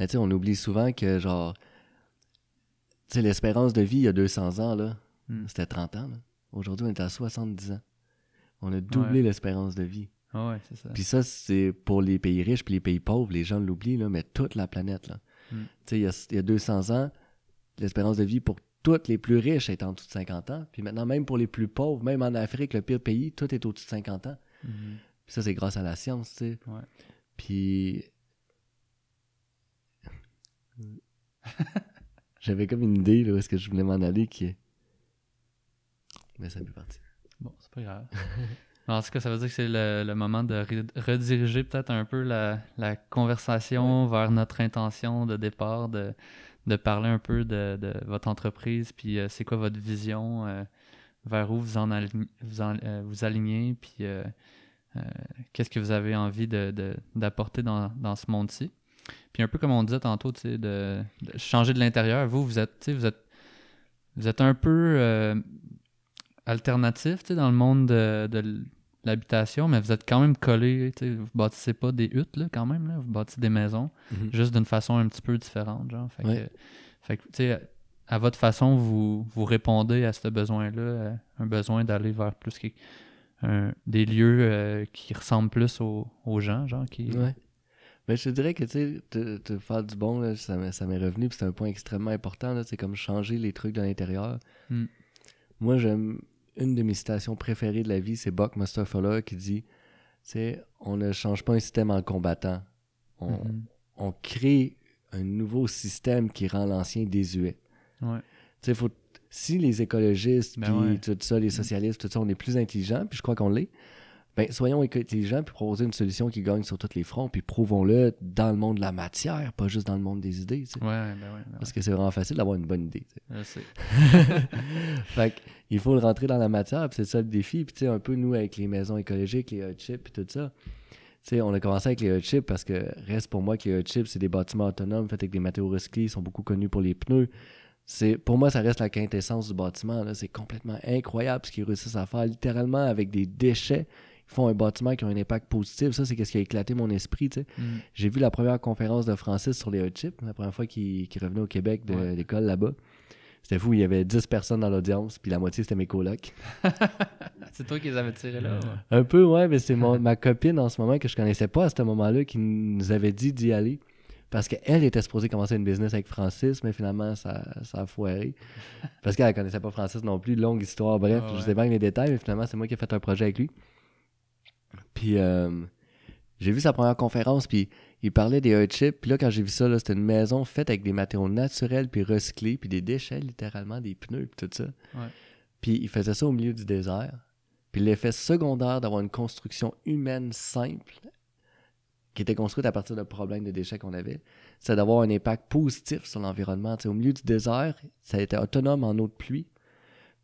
ouais. On oublie souvent que, genre, sais, l'espérance de vie il y a 200 ans, là, Mm. c'était 30 ans. Aujourd'hui, on est à 70 ans. On a doublé l'espérance de vie. Ah ouais, c'est ça. Puis ça, c'est pour les pays riches puis les pays pauvres, les gens l'oublient, là, mais toute la planète, là. Mm. Tu sais, il y a, il y a 200 ans, l'espérance de vie pour toutes les plus riches est en dessous de 50 ans. Puis maintenant, même pour les plus pauvres, même en Afrique, le pire pays, tout est au-dessus de 50 ans. Mhm. Puis ça, c'est grâce à la science, tu sais. Ouais. Puis. J'avais comme une idée, là, où est-ce que je voulais m'en aller, qui est. Mais ça fait partie. Bon, c'est pas grave. En tout cas, ça veut dire que c'est le, le moment de re- rediriger peut-être un peu la, la conversation vers notre intention de départ, de, de parler un peu de, de votre entreprise, puis euh, c'est quoi votre vision, euh, vers où vous en, vous, en- euh, vous alignez, puis qu'est-ce que vous avez envie de, de- d'apporter dans, dans ce monde-ci? Puis un peu comme on disait tantôt, tu sais, de, de changer de l'intérieur. Vous, vous êtes, tu sais, vous êtes, vous êtes un peu euh, alternatif, tu sais, dans le monde de, de l'habitation, mais vous êtes quand même collé, tu sais, vous bâtissez pas des huttes, là, quand même, là, vous bâtissez des maisons, juste d'une façon un petit peu différente, genre. Fait Ouais. que, fait que, tu sais, à votre façon, vous, vous répondez à ce besoin-là, euh, un besoin d'aller vers plus que- un- des lieux euh, qui ressemblent plus aux, aux gens, genre, qui... Ouais. Mais je te dirais que, tu sais, te, faire du bon, là, ça m'est revenu, puis c'est un point extrêmement important, là, c'est comme changer les trucs de l'intérieur. Mm. Moi, j'aime, une de mes citations préférées de la vie, c'est Buckmaster Fuller qui dit, sais, on ne change pas un système en combattant. On, Mhm. on crée un nouveau système qui rend l'ancien désuet. Ouais. Tu sais, faut, si les écologistes, Ben puis ouais. tout ça, les socialistes, tout ça, on est plus intelligents, puis je crois qu'on l'est, ben soyons intelligents, puis proposer une solution qui gagne sur tous les fronts, puis prouvons-le dans le monde de la matière, pas juste dans le monde des idées, tu sais. Ouais, ben ouais, ben Parce que c'est vraiment facile d'avoir une bonne idée. tu sais. fait que, il faut le rentrer dans la matière, puis c'est ça le défi. Puis tu sais, un peu nous avec les maisons écologiques, les hot chips, puis tout ça. Tu sais, on a commencé avec les hot chips parce que reste pour moi que les hot chips, c'est des bâtiments autonomes faits avec des matériaux recyclés, ils sont beaucoup connus pour les pneus. C'est, pour moi, ça reste la quintessence du bâtiment. C'est complètement incroyable ce qu'ils réussissent à faire littéralement avec des déchets. Font un bâtiment qui a un impact positif. Ça, c'est ce qui a éclaté mon esprit. Mm. J'ai vu la première conférence de Francis sur les hot chips, la première fois qu'il qu'il revenait au Québec de Ouais. l'école là-bas. C'était fou, il y avait 10 personnes dans l'audience, puis la moitié c'était mes colocs. C'est toi qui les avais tirés là. ouais. Un peu, ouais, mais c'est mon- ma copine en ce moment que je connaissais pas à ce moment-là qui nous avait dit d'y aller. Parce qu'elle était supposée commencer une business avec Francis, mais finalement, ça, ça a foiré. Parce qu'elle connaissait pas Francis non plus. Longue histoire, bref, je ouais. sais pas les détails, mais finalement, c'est moi qui ai fait un projet avec lui. Puis, euh, j'ai vu sa première conférence, puis il parlait des hot chips. Puis là, quand j'ai vu ça, là, c'était une maison faite avec des matériaux naturels, puis recyclés, puis des déchets, littéralement, des pneus, puis tout ça. Ouais. Puis il faisait ça au milieu du désert. Puis l'effet secondaire d'avoir une construction humaine simple, qui était construite à partir de problèmes de déchets qu'on avait, c'est d'avoir un impact positif sur l'environnement. Au milieu du désert, ça a été autonome en eau de pluie.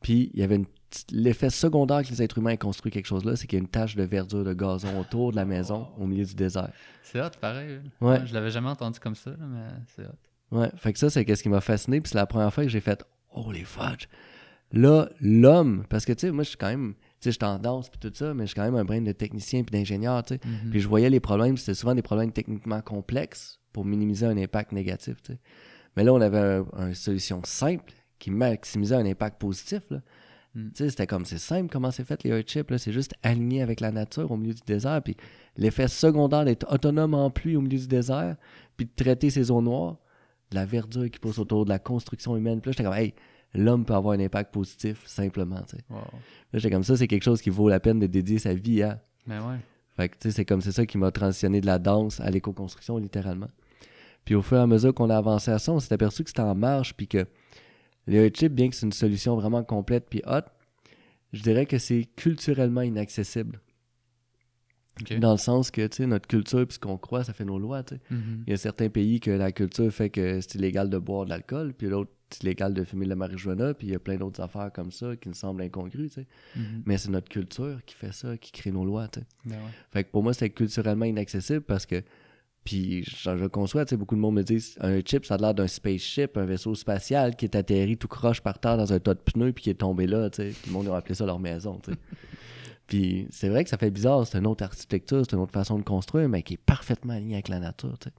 Puis il y avait une l'effet secondaire que les êtres humains aient construit quelque chose là, c'est qu'il y a une tache de verdure de gazon autour de la maison au milieu du désert. C'est hot, pareil. Ouais. Je l'avais jamais entendu comme ça, mais c'est hot. Ouais, fait que ça, c'est ce qui m'a fasciné. Puis c'est la première fois que j'ai fait Oh les fudge! Là, l'homme, parce que tu sais, moi, je suis quand même, tu sais, je suis en danse puis tout ça, mais je suis quand même un brain de technicien puis d'ingénieur, tu sais. Mhm. Puis je voyais les problèmes, c'était souvent des problèmes techniquement complexes pour minimiser un impact négatif, tu sais. Mais là, on avait un- une solution simple qui maximisait un impact positif, là. Mm. Sais, c'était comme, c'est simple comment c'est fait les chips, là. C'est juste aligné avec la nature au milieu du désert. Puis l'effet secondaire d'être autonome en pluie au milieu du désert, puis de traiter ces zones noires, de la verdure qui pousse autour de la construction humaine. Puis là, j'étais comme, hey, l'homme peut avoir un impact positif simplement. Wow. Là, j'étais comme ça, c'est quelque chose qui vaut la peine de dédier sa vie à. Mais ouais. Fait que, tu sais, c'est comme c'est ça qui m'a transitionné de la danse à l'éco-construction, littéralement. Puis au fur et à mesure qu'on a avancé à ça, on s'est aperçu que c'était en marche, puis que les hot chips, bien que c'est une solution vraiment complète puis hot, je dirais que c'est culturellement inaccessible. Dans le sens que, tu sais, notre culture, puis ce qu'on croit, ça fait nos lois, tu sais. Mhm. Il y a certains pays que la culture fait que c'est illégal de boire de l'alcool, puis l'autre, c'est illégal de fumer de la marijuana, puis il y a plein d'autres affaires comme ça qui nous semblent incongrues, tu sais. Mhm. Mais c'est notre culture qui fait ça, qui crée nos lois, tu sais. Ben ouais. Fait que pour moi, c'était culturellement inaccessible parce que. Puis je, je conçois, tu sais, beaucoup de monde me dit un chip, ça a l'air d'un spaceship, un vaisseau spatial qui est atterri tout croche par terre dans un tas de pneus puis qui est tombé là, tu sais. Tout le monde a appelé ça leur maison, tu sais. puis c'est vrai que ça fait bizarre, c'est une autre architecture, c'est une autre façon de construire, mais qui est parfaitement alignée avec la nature, tu sais.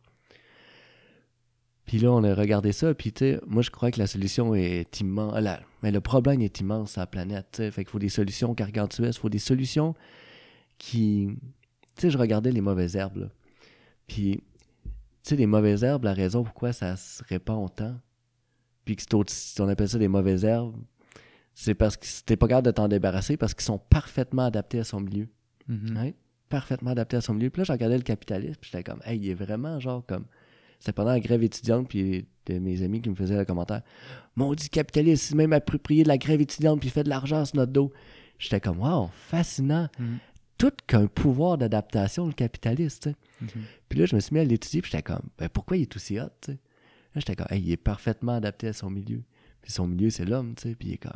Puis là, on a regardé ça, puis tu sais, moi je crois que la solution est immense. la- mais le problème est immense sur la planète, tu sais. Fait qu'il faut des solutions gargantuesques, il faut des solutions qui. Tu sais, je regardais les mauvaises herbes, là. Puis, tu sais, les mauvaises herbes, la raison pourquoi ça se répand autant, puis que c'est au- on appelle ça des mauvaises herbes, c'est parce que t'es pas capable de t'en débarrasser parce qu'ils sont parfaitement adaptés à son milieu. Mhm. Ouais. Parfaitement adaptés à son milieu. Puis là, je regardais le capitalisme, puis j'étais comme, hey, il est vraiment genre comme. C'était pendant la grève étudiante, puis de mes amis qui me faisaient le commentaire. Maudit capitaliste, il s'est même approprié de la grève étudiante, puis il fait de l'argent sur notre dos. J'étais comme, wow, fascinant. Mhm. Tout qu'un pouvoir d'adaptation, le capitaliste. Mhm. Puis là, je me suis mis à l'étudier, puis j'étais comme, ben pourquoi il est aussi hot, tu sais? Là, j'étais comme, hey, il est parfaitement adapté à son milieu. Puis son milieu, c'est l'homme, tu sais. Puis il est comme,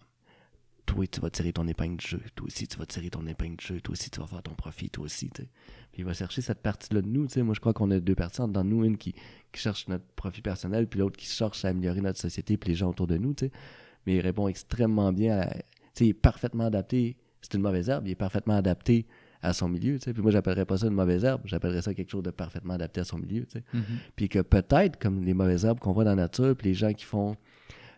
toi, tu vas tirer ton épingle de jeu, toi aussi, tu vas tirer ton épingle de jeu, toi aussi, tu vas faire ton profit, toi aussi, tu sais. Puis il va chercher cette partie-là de nous, tu sais. Moi, je crois qu'on a deux personnes dans nous, une qui, qui cherche notre profit personnel, puis l'autre qui cherche à améliorer notre société puis les gens autour de nous, tu sais. Mais il répond extrêmement bien à... Tu sais, il est parfaitement adapté. C'est une mauvaise herbe, il est parfaitement adapté à son milieu, tu sais. Puis moi, j'appellerais pas ça une mauvaise herbe, j'appellerais ça quelque chose de parfaitement adapté à son milieu, tu sais. Mhm. Puis que peut-être, comme les mauvaises herbes qu'on voit dans la nature, puis les gens qui font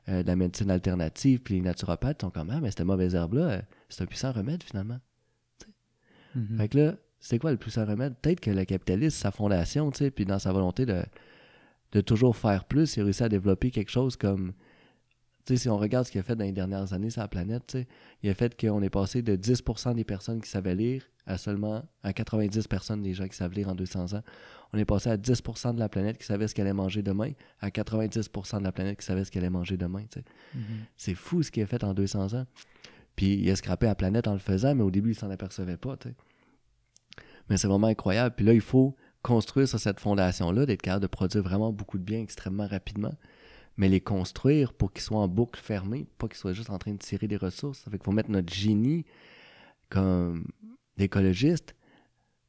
euh, de la médecine alternative, puis les naturopathes sont comme, ah, mais cette mauvaise herbe-là, euh, c'est un puissant remède finalement. Mhm. Fait que là, c'est quoi le puissant remède? Peut-être que le capitaliste, sa fondation, tu sais, puis dans sa volonté de, de toujours faire plus, il a réussi à développer quelque chose comme. Si on regarde ce qu'il a fait dans les dernières années sur la planète, il a fait qu'on est passé de 10% des personnes qui savaient lire à seulement à 90 personnes des gens qui savent lire en 200 ans. On est passé à 10% de la planète qui savait ce qu'elle allait manger demain à 90% de la planète qui savait ce qu'elle allait manger demain. Mhm. C'est fou ce qu'il a fait en 200 ans. Puis il a scrappé la planète en le faisant, mais au début, il s'en apercevait pas. Mais c'est vraiment incroyable. Puis là, il faut construire sur cette fondation-là, d'être capable de produire vraiment beaucoup de biens extrêmement rapidement, mais les construire pour qu'ils soient en boucle fermée, pas qu'ils soient juste en train de tirer des ressources. Ça fait qu'il faut mettre notre génie comme d'écologiste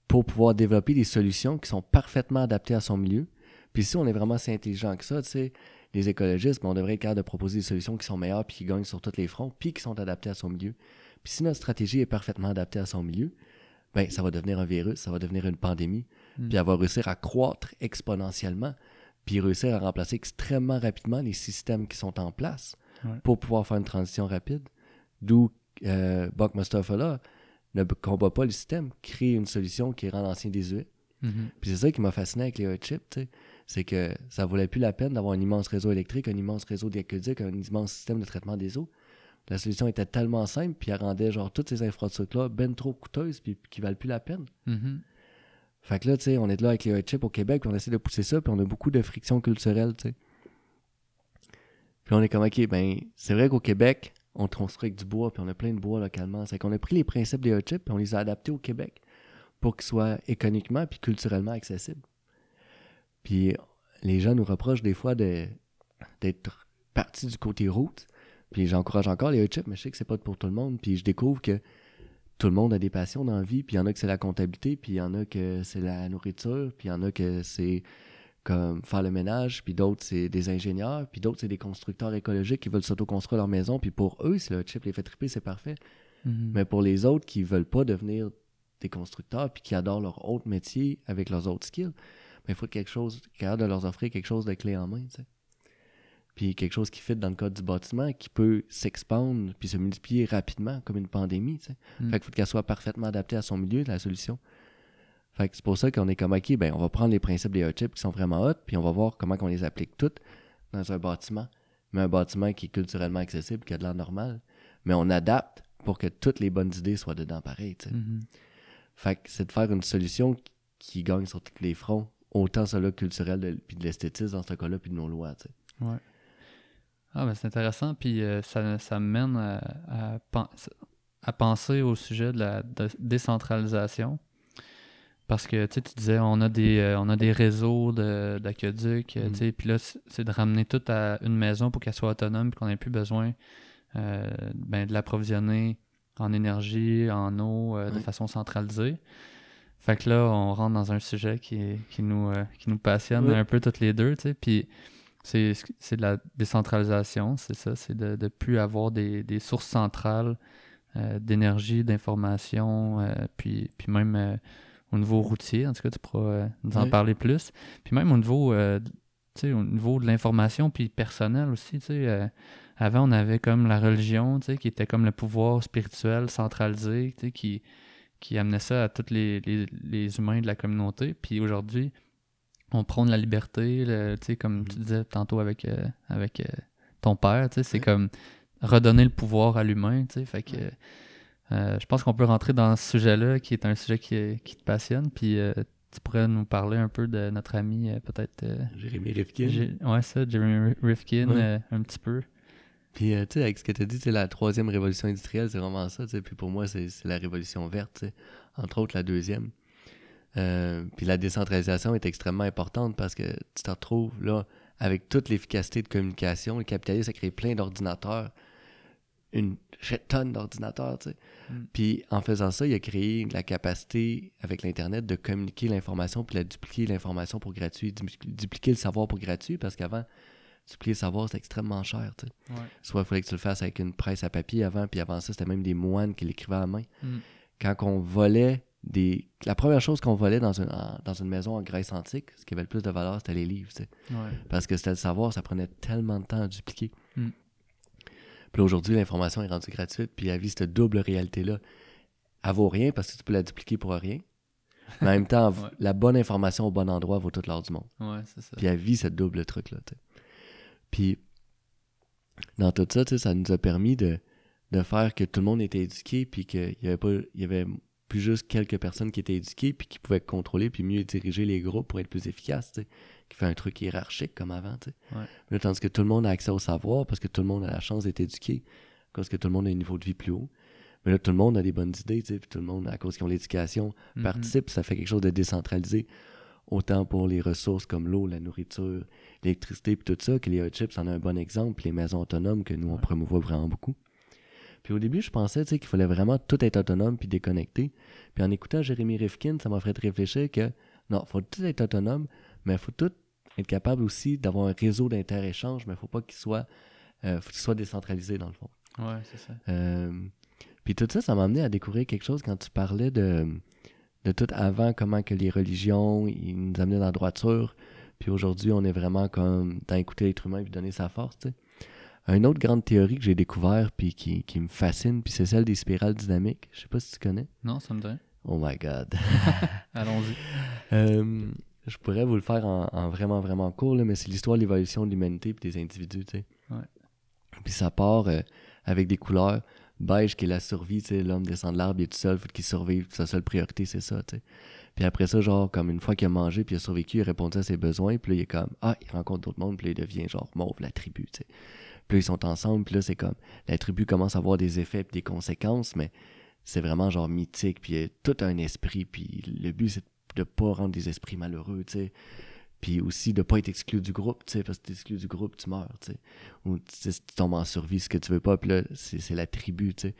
pour pouvoir développer des solutions qui sont parfaitement adaptées à son milieu. Puis si on est vraiment si intelligent que ça, tu sais, les écologistes, ben, on devrait être capable de proposer des solutions qui sont meilleures puis qui gagnent sur tous les fronts, puis qui sont adaptées à son milieu. Puis si notre stratégie est parfaitement adaptée à son milieu, ben ça va devenir un virus, ça va devenir une pandémie, Mm. puis elle va réussir à croître exponentiellement, puis réussir à remplacer extrêmement rapidement les systèmes qui sont en place Ouais. pour pouvoir faire une transition rapide. D'où euh, Buckmaster là ne combat pas le système, crée une solution qui rend l'ancien désuet. Mhm. Puis c'est ça qui m'a fasciné avec les hot chips. C'est que ça valait plus la peine d'avoir un immense réseau électrique, un immense réseau d'aqueduc, un immense système de traitement des eaux. La solution était tellement simple, puis elle rendait genre toutes ces infrastructures-là ben trop coûteuses, puis qui valent plus la peine. Mhm. Fait que là, tu sais, on est là avec les hot chips au Québec, puis on essaie de pousser ça, puis on a beaucoup de friction culturelle, tu sais. Puis on est comme, OK, ben, c'est vrai qu'au Québec, on construit avec du bois, puis on a plein de bois localement. C'est qu'on a pris les principes des hot chips, puis on les a adaptés au Québec pour qu'ils soient économiquement puis culturellement accessibles. Puis les gens nous reprochent des fois d'être partis du côté route. Puis j'encourage encore les hot chips, mais je sais que c'est pas pour tout le monde. Puis je découvre que tout le monde a des passions dans la vie. Puis il y en a que c'est la comptabilité, puis il y en a que c'est la nourriture, puis il y en a que c'est comme faire le ménage, puis d'autres c'est des ingénieurs, puis d'autres c'est des constructeurs écologiques qui veulent s'auto-construire leur maison, puis pour eux, si le chip les fait triper, c'est parfait. Mhm. Mais pour les autres qui veulent pas devenir des constructeurs puis qui adorent leur autre métier avec leurs autres skills, ben, il faut quelque chose, capable de leur offrir quelque chose de clé en main, tu sais. Puis quelque chose qui fit dans le code du bâtiment, qui peut s'expandre puis se multiplier rapidement comme une pandémie, tu sais. Mm. Fait qu'il faut qu'elle soit parfaitement adaptée à son milieu, la solution. Fait que c'est pour ça qu'on est comme, OK, ben, on va prendre les principes des hot chips qui sont vraiment hot, puis on va voir comment on les applique toutes dans un bâtiment. Mais un bâtiment qui est culturellement accessible, qui a de l'air normal. Mais on adapte pour que toutes les bonnes idées soient dedans pareil, tu sais. Mhm. Fait que c'est de faire une solution qui- qui gagne sur tous les fronts, autant cela culturel de, puis de l'esthétisme dans ce cas-là, puis de nos lois, tu sais. Ouais. Ah, ben c'est intéressant, puis euh, ça, ça me mène à, à pen- à penser au sujet de la de- décentralisation. Parce que tu sais, tu disais, on a des, euh, on a des réseaux de- d'aqueducs, euh, Mm. puis là, c'est de ramener tout à une maison pour qu'elle soit autonome, puis qu'on n'ait plus besoin euh, ben, de l'approvisionner en énergie, en eau, euh, de Ouais. façon centralisée. Fait que là, on rentre dans un sujet qui, qui, nous, qui nous passionne un peu toutes les deux, tu sais, puis c'est de la décentralisation, c'est ça, c'est de ne plus avoir des, des sources centrales euh, d'énergie, d'information, euh, puis, puis même euh, au niveau routier, en tout cas, tu pourras nous en parler plus. Puis même au niveau, au niveau de l'information, puis personnel aussi, tu sais, avant, on avait comme la religion, tu sais, qui était comme le pouvoir spirituel centralisé, tu sais, qui, qui amenait ça à tous les, les, les humains de la communauté. Puis aujourd'hui, on prône la liberté, le- tu sais, comme tu Mhm. disais tantôt avec, euh, avec euh, ton père, tu sais, c'est Ouais. comme redonner le pouvoir à l'humain, tu sais, fait que Ouais. euh, je pense qu'on peut rentrer dans ce sujet-là, qui est un sujet qui, qui te passionne, puis tu pourrais nous parler un peu de notre ami, peut-être... Jérémy Rifkin. J'ai- Ouais, ça, Jeremy Rifkin, Ouais. un petit peu. Puis, tu sais, avec ce que tu as dit, la troisième révolution industrielle, c'est vraiment ça, tu sais. Puis pour moi, c'est la révolution verte. Entre autres, la deuxième. Euh, puis la décentralisation est extrêmement importante parce que tu te retrouves là avec toute l'efficacité de communication. Le capitalisme a créé plein d'ordinateurs une tonne d'ordinateurs, tu sais. Mm. Puis en faisant ça, il a créé la capacité avec l'Internet de communiquer l'information puis de dupliquer l'information pour gratuit, du- dupliquer le savoir pour gratuit parce qu'avant, dupliquer le savoir, c'était extrêmement cher, tu sais. Ouais. Soit il fallait que tu le fasses avec une presse à papier avant, puis avant ça, c'était même des moines qui l'écrivaient à la main. Mm. Quand on volait des... La première chose qu'on volait dans une, en- dans une maison en Grèce antique, ce qui avait le plus de valeur, c'était les livres. Ouais. Parce que c'était le savoir, ça prenait tellement de temps à dupliquer. Mm. Puis aujourd'hui, l'information est rendue gratuite, puis à vie, cette double réalité-là, elle vaut rien parce que tu peux la dupliquer pour rien. Mais en même temps, Ouais. la bonne information au bon endroit vaut tout l'or du monde. Ouais, c'est ça. Puis elle vit cette double truc-là. Puis dans tout ça, ça nous a permis de, de faire que tout le monde était éduqué, puis qu'il y avait pas, il y avait plus juste quelques personnes qui étaient éduquées, puis qui pouvaient contrôler, puis mieux diriger les groupes pour être plus efficaces, tu sais, qui fait un truc hiérarchique comme avant. tu sais. Ouais. Là, tandis que tout le monde a accès au savoir parce que tout le monde a la chance d'être éduqué, parce que tout le monde a un niveau de vie plus haut. Mais là, tout le monde a des bonnes idées, tu sais, puis tout le monde, à cause qu'ils ont l'éducation, Mhm. participe, ça fait quelque chose de décentralisé, autant pour les ressources comme l'eau, la nourriture, l'électricité, puis tout ça, que les hot chips en a un bon exemple, les maisons autonomes que nous, on Ouais. promouvoit vraiment beaucoup. Puis au début, je pensais qu'il fallait vraiment tout être autonome puis déconnecté. Puis en écoutant Jérémy Rifkin, ça m'a fait réfléchir que non, faut tout être autonome, mais il faut tout être capable aussi d'avoir un réseau d'inter-échange, mais il faut pas qu'il soit, euh, faut qu'il soit décentralisé dans le fond. Ouais, c'est ça. Euh, puis tout ça, ça m'a amené à découvrir quelque chose quand tu parlais de, de tout avant, comment que les religions, ils nous amenaient dans la droiture. Puis aujourd'hui, on est vraiment comme dans écouter l'être humain et donner sa force, tu sais. Une autre grande théorie que j'ai découvert puis qui, qui me fascine, puis c'est celle des spirales dynamiques. Je sais pas si tu connais. Non, ça me dirait. Oh my God. Allons-y. Euh, je pourrais vous le faire en, en vraiment, vraiment court, là, mais c'est l'histoire de l'évolution de l'humanité et des individus, tu sais. Ouais. Puis ça part euh, avec des couleurs. Beige, qui est la survie, tu sais, l'homme descend de l'arbre, il est tout seul, faut qu'il survive, sa seule priorité, c'est ça, tu sais. Puis après ça, genre, comme une fois qu'il a mangé, puis il a survécu, il a répondu à ses besoins, puis là, il est comme, ah, il rencontre d'autres mondes, puis là, il devient, genre, mauve, la tribu, tu sais. Puis là, ils sont ensemble, puis là, c'est comme, la tribu commence à avoir des effets puis des conséquences, mais c'est vraiment, genre, mythique, puis il y a tout un esprit, puis le but, c'est de pas rendre des esprits malheureux, tu sais. Puis aussi de pas être exclu du groupe, tu sais, parce que t'es exclu du groupe, tu meurs, tu sais. Ou tu tombes en survie, ce que tu veux pas, puis là, c'est la tribu, tu sais.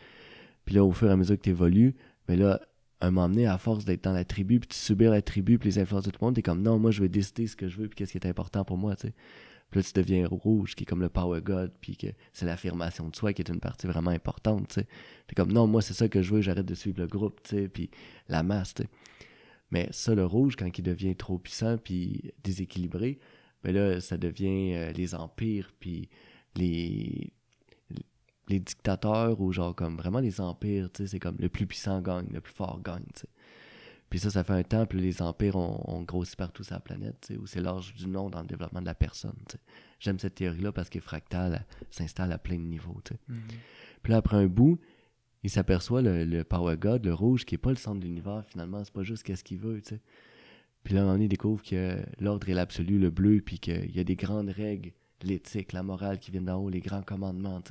Puis là, au fur et à mesure que tu évolues, mais là, un moment donné, à force d'être dans la tribu, puis de subir la tribu, puis les influences de tout le monde, t'es comme, non, moi, je vais décider ce que je veux, puis qu'est-ce qui est important pour moi, tu sais. Là, tu deviens rouge, qui est comme le power god, puis que c'est l'affirmation de soi qui est une partie vraiment importante, tu sais. Comme, non, moi, c'est ça que je veux, j'arrête de suivre le groupe, tu sais, puis la masse. Mais ça, le rouge, quand il devient trop puissant, puis déséquilibré, ben là, ça devient euh, les empires, puis les, dictateurs, ou genre comme vraiment les empires, tu sais, c'est comme le plus puissant gagne, le plus fort gagne. Puis ça, ça fait un temps, puis les empires ont, grossi partout sur la planète, où c'est l'âge du nom dans le développement de la personne. J'aime cette théorie-là parce fractale, elle s'installe à plein de niveaux. Mhm. Puis là, après un bout, il s'aperçoit, le, le Power God, le rouge, qui est pas le centre de l'univers, finalement, c'est pas juste qu'est-ce qu'il veut. Puis là, donné, il découvre que l'ordre est l'absolu, le bleu, puis qu'il y a des grandes règles, l'éthique, la morale qui viennent d'en haut, les grands commandements,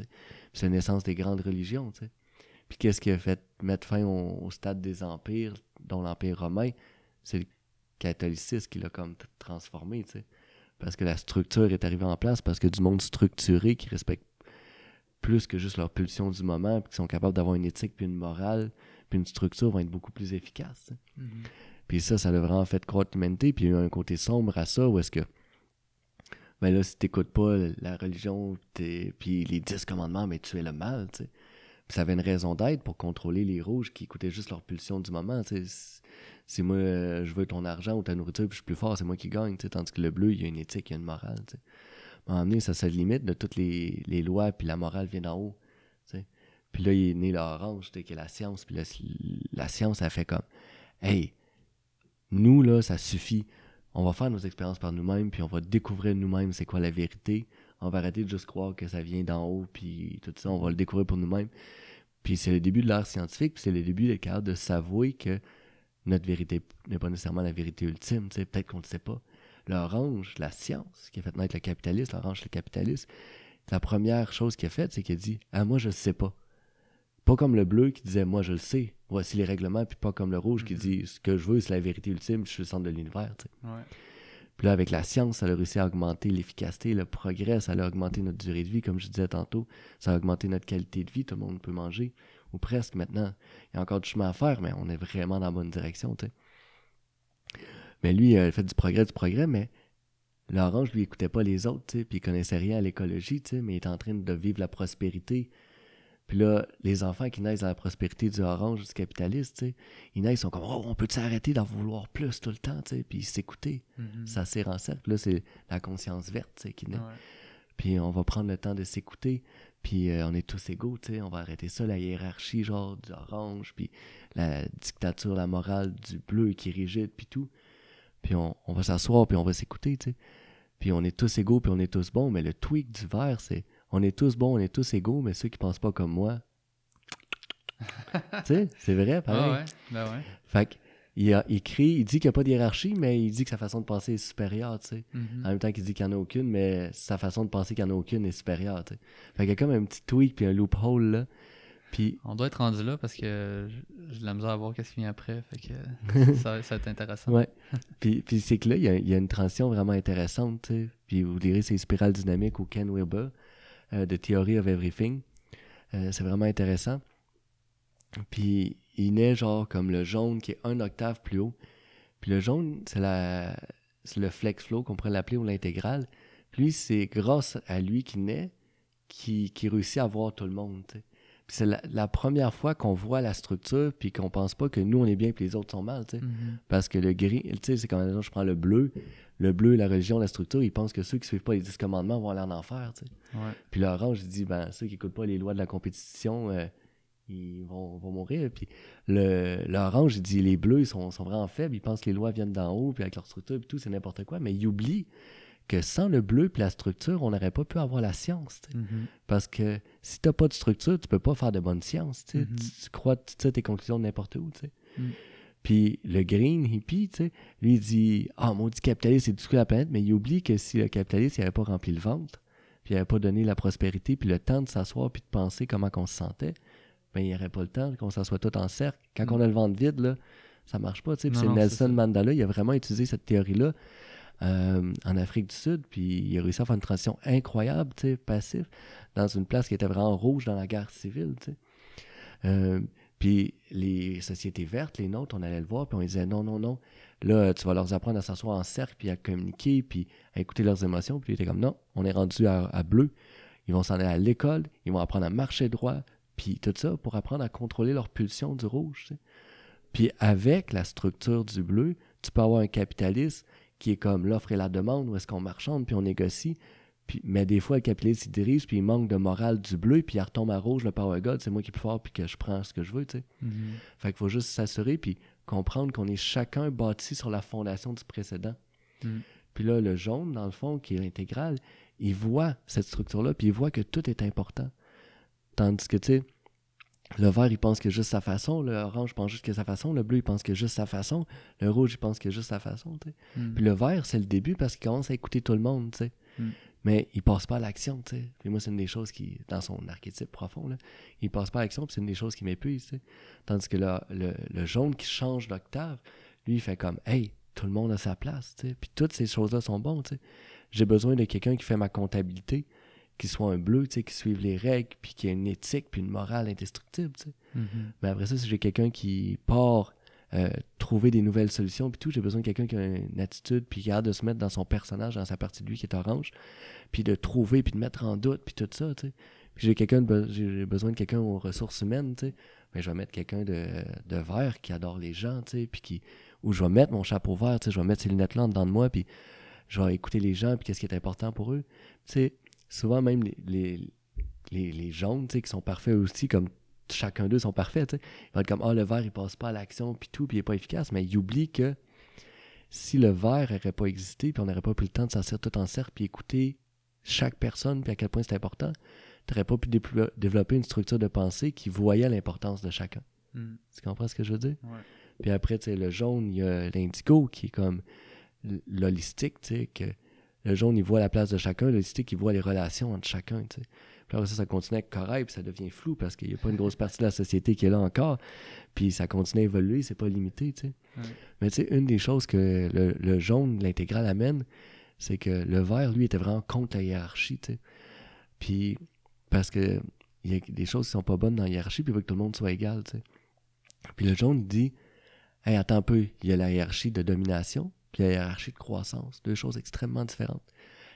c'est la naissance des grandes religions. Puis qu'est-ce qui a fait mettre fin au, au stade des empires, dont l'Empire romain, c'est le catholicisme qui l'a comme transformé, tu sais. Parce que la structure est arrivée en place, parce que du monde structuré qui respecte plus que juste leur pulsion du moment, puis qui sont capables d'avoir une éthique, puis une morale, puis une structure vont être beaucoup plus efficaces. Mhm. Puis ça, ça a vraiment fait croître l'humanité. Puis il y a eu un côté sombre à ça, où est-ce que, ben là, si t'écoutes pas la religion, puis les dix commandements, mais tu es le mal, tu sais. Ça avait une raison d'être pour contrôler les rouges qui écoutaient juste leur pulsion du moment, Si moi, euh, je veux ton argent ou ta nourriture, puis je suis plus fort, c'est moi qui gagne. Tandis que le bleu, il y a une éthique, il y a une morale, tu sais. À un moment donné, ça se limite de toutes les, les lois, puis la morale vient d'en haut. Puis là, il est né l'orange, qui est la science, puis la, la science, elle fait comme, hey, nous, là, ça suffit. On va faire nos expériences par nous-mêmes, puis on va découvrir nous-mêmes c'est quoi la vérité. On va arrêter de juste croire que ça vient d'en haut, puis tout ça, on va le découvrir pour nous-mêmes. Puis c'est le début de l'art scientifique, puis c'est le début d'être capable de s'avouer que notre vérité n'est pas nécessairement la vérité ultime. tu sais. Peut-être qu'on ne le sait pas. L'orange, la science, qui a fait naître le capitalisme, l'orange, le capitalisme, la première chose qu'il a faite, c'est qu'il a dit Ah, moi, je le sais pas. Pas comme le bleu qui disait Moi, je le sais, voici les règlements, puis pas comme le rouge qui Mhm. dit Ce que je veux, c'est la vérité ultime, je suis le centre de l'univers. tu sais. Ouais. Puis là, avec la science, ça a réussi à augmenter l'efficacité, le progrès, ça a augmenté notre durée de vie, comme je disais tantôt. Ça a augmenté notre qualité de vie, tout le monde peut manger, ou presque maintenant. Il y a encore du chemin à faire, mais on est vraiment dans la bonne direction, tu sais. Mais lui, il fait du progrès, du progrès, mais l'orange, lui, écoutait pas les autres, tu sais, puis il connaissait rien à l'écologie, tu sais, mais il est en train de vivre la prospérité. Puis là, les enfants qui naissent dans la prospérité du orange, du capitaliste, ils naissent, ils sont comme, oh, on peut s'arrêter d'en vouloir plus tout le temps, tu sais, puis s'écouter. Mhm. Ça sert en cercle. Là, c'est la conscience verte, qui naît. Ouais. Puis on va prendre le temps de s'écouter. Puis euh, on est tous égaux. On va arrêter ça, la hiérarchie, genre, du orange, puis la dictature, la morale du bleu qui est rigide, puis tout. Puis on, on va s'asseoir, puis on va s'écouter, tu sais. Puis on est tous égaux, puis on est tous bons. Mais le tweak du vert, c'est on est tous bons, on est tous égaux, mais ceux qui pensent pas comme moi. tu sais, c'est vrai, pareil. Ouais, ouais. Ben ouais. Fait que, il, a, il crie, il dit qu'il n'y a pas de hiérarchie, mais il dit que sa façon de penser est supérieure, tu sais. Mhm. En même temps qu'il dit qu'il n'y en a aucune, mais sa façon de penser qu'il n'y en a aucune est supérieure, tu sais. Fait qu'il y a comme un petit tweak puis un loophole, là. Puis, On doit être rendu là parce que j'ai de la misère à voir qu'est-ce qui vient après. Fait que ça, ça va être intéressant. ouais. puis, puis c'est que là, il y, a, il y a une transition vraiment intéressante, tu sais. Puis vous direz, c'est spirale dynamique ou Ken Wilber, de Theory of Everything. Euh, c'est vraiment intéressant. Puis il naît genre comme le jaune qui est un octave plus haut. Puis le jaune, c'est le flex flow qu'on pourrait l'appeler ou l'intégrale. Puis c'est grâce à lui qui naît qui, réussit à voir tout le monde. C'est la, la première fois qu'on voit la structure puis qu'on pense pas que nous on est bien puis les autres sont mal. tu sais. Mhm. Parce que le gris, tu sais, c'est comme exemple, je prends le bleu. Le bleu, la religion, la structure, ils pensent que ceux qui suivent pas les 10 commandements vont aller en enfer. tu sais. Ouais. Puis l'orange, il dit, ben, ceux qui écoutent pas les lois de la compétition, euh, ils vont, vont mourir. Puis le, l'orange, il dit, les bleus, ils sont, sont vraiment faibles. Ils pensent que les lois viennent d'en haut, puis avec leur structure, puis tout, c'est n'importe quoi. Mais ils oublient que sans le bleu puis la structure, on n'aurait pas pu avoir la science. tu. Mhm. Parce que si t'as pas de structure, tu peux pas faire de bonne science. tu. Mhm. tu, tu crois tu tes conclusions de n'importe où. tu. Mm. Puis le green hippie, tu lui il dit Ah, maudit capitaliste, c'est détruit la planète, mais il oublie que si le capitaliste n'avait pas rempli le ventre, puis il n'avait pas donné la prospérité, puis le temps de s'asseoir, puis de penser comment qu'on se sentait, ben il n'y aurait pas le temps qu'on s'assoit tout en cercle. Quand Mm. on a le ventre vide, là, ça marche pas. tu. Puis c'est Nelson. Mandela, il a vraiment utilisé cette théorie-là euh, en Afrique du Sud, puis il a réussi à faire une transition incroyable, tu sais, passif, dans une place qui était vraiment rouge dans la guerre civile, tu sais. Euh, puis les sociétés vertes, les nôtres, on allait le voir, puis on disait non, non, non. Là, tu vas leur apprendre à s'asseoir en cercle, puis à communiquer, puis à écouter leurs émotions. Puis il était comme non, on est rendu à, bleu. Ils vont s'en aller à l'école, ils vont apprendre à marcher droit, puis tout ça pour apprendre à contrôler leur pulsion du rouge. Puis avec la structure du bleu, tu peux avoir un capitaliste qui est comme l'offre et la demande, où est-ce qu'on marchande, puis on négocie. Puis, mais des fois, le capitaliste, il dirige, puis il manque de morale du bleu, puis il retombe à rouge, le power god, c'est moi qui est plus fort, puis que je prends ce que je veux, tu sais. Mhm. Fait qu'il faut juste s'assurer, puis comprendre qu'on est chacun bâti sur la fondation du précédent. Mm. Puis là, le jaune, dans le fond, qui est l'intégrale, il voit cette structure-là, puis il voit que tout est important. Tandis que, tu sais, le vert, il pense que juste sa façon, le orange pense juste que sa façon, le bleu, il pense que juste sa façon, le rouge, il pense que juste sa façon. Mhm. Puis le vert, c'est le début parce qu'il commence à écouter tout le monde, tu sais. Mm. Mais il passe pas à l'action, tu sais. Puis moi, c'est une des choses qui, dans son archétype profond, là, il passe pas à l'action, puis c'est une des choses qui m'épuise, tu sais. Tandis que le, le, le jaune qui change d'octave, lui, il fait comme, hey, tout le monde a sa place, tu sais. Puis toutes ces choses-là sont bonnes, tu sais. J'ai besoin de quelqu'un qui fait ma comptabilité, qui soit un bleu, tu sais, qui suive les règles, puis qui a une éthique, puis une morale indestructible, tu sais. Mhm. Mais après ça, si j'ai quelqu'un qui part euh, trouver des nouvelles solutions, puis tout, j'ai besoin de quelqu'un qui a une attitude, puis qui a hâte de se mettre dans son personnage, dans sa partie de lui qui est orange, puis de trouver, puis de mettre en doute, puis tout ça, tu sais. Puis j'ai quelqu'un, be- j'ai besoin de quelqu'un aux ressources humaines, tu sais. Mais je vais mettre quelqu'un de, de vert qui adore les gens, tu sais, puis qui, où je vais mettre mon chapeau vert, tu sais, je vais mettre ces lunettes-là en dedans de moi, puis je vais écouter les gens, puis qu'est-ce qui est important pour eux. Tu sais, souvent même les, les, les, les jaunes, tu sais, qui sont parfaits aussi, comme chacun d'eux sont parfaits. Ils vont être comme, ah, le vert, il passe pas à l'action, puis tout, puis il est pas efficace. Mais ils oublient que si le vert n'aurait pas existé, puis on n'aurait pas pris le temps de s'asseoir tout en cercle, puis écouter chaque personne, puis à quel point c'est important, tu n'aurais pas pu développer une structure de pensée qui voyait l'importance de chacun. Mhm. Tu comprends ce que je veux dire? Ouais. Puis après, tu sais, le jaune, il y a l'indigo qui est comme l'holistique, tu sais, que le jaune, il voit la place de chacun, l'holistique, il voit les relations entre chacun, tu sais. Puis après ça, ça continue avec corail, puis ça devient flou parce qu'il n'y a pas une grosse partie de la société qui est là encore. Puis ça continue à évoluer, c'est pas limité. Ouais. Mais tu sais, une des choses que le, le jaune, l'intégrale amène, c'est que le vert, lui, était vraiment contre la hiérarchie. Puis, parce que il y a des choses qui sont pas bonnes dans la hiérarchie, puis il veut que tout le monde soit égal. Puis le jaune dit Hey, attends un peu, il y a la hiérarchie de domination, puis la hiérarchie de croissance. Deux choses extrêmement différentes.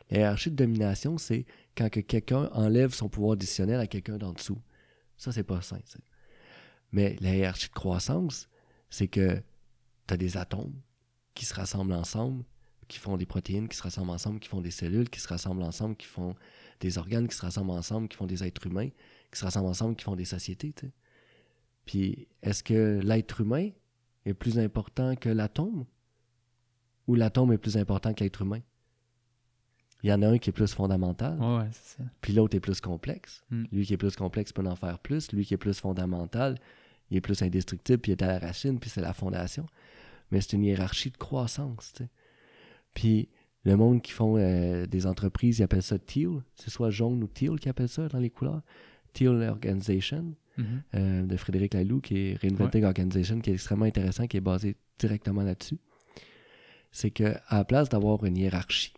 La hiérarchie de domination, c'est quand que quelqu'un enlève son pouvoir décisionnel à quelqu'un d'en dessous. Ça, c'est pas sain. sais. Mais la hiérarchie de croissance, c'est que tu as des atomes qui se rassemblent ensemble, qui font des protéines, qui se rassemblent ensemble, qui font des cellules, qui se rassemblent ensemble, qui font des organes, qui se rassemblent ensemble, qui font des êtres humains, qui se rassemblent ensemble, qui font des sociétés. Puis, est-ce que l'être humain est plus important que l'atome? Ou l'atome est plus important que l'être humain? Il y en a un qui est plus fondamental, Ouais, ouais, c'est ça. puis l'autre est plus complexe. Mm. Lui qui est plus complexe peut en faire plus. Lui qui est plus fondamental, il est plus indestructible, puis il est à la racine, puis c'est la fondation. Mais c'est une hiérarchie de croissance. Puis le monde qui font euh, des entreprises, ils appellent ça teal. C'est soit jaune ou teal qui appellent ça dans les couleurs. Teal Organization Mhm. euh, de Frédéric Laloux, qui est Reinventing Organization, qui est extrêmement intéressant, qui est basé directement là-dessus. C'est qu'à la place d'avoir une hiérarchie,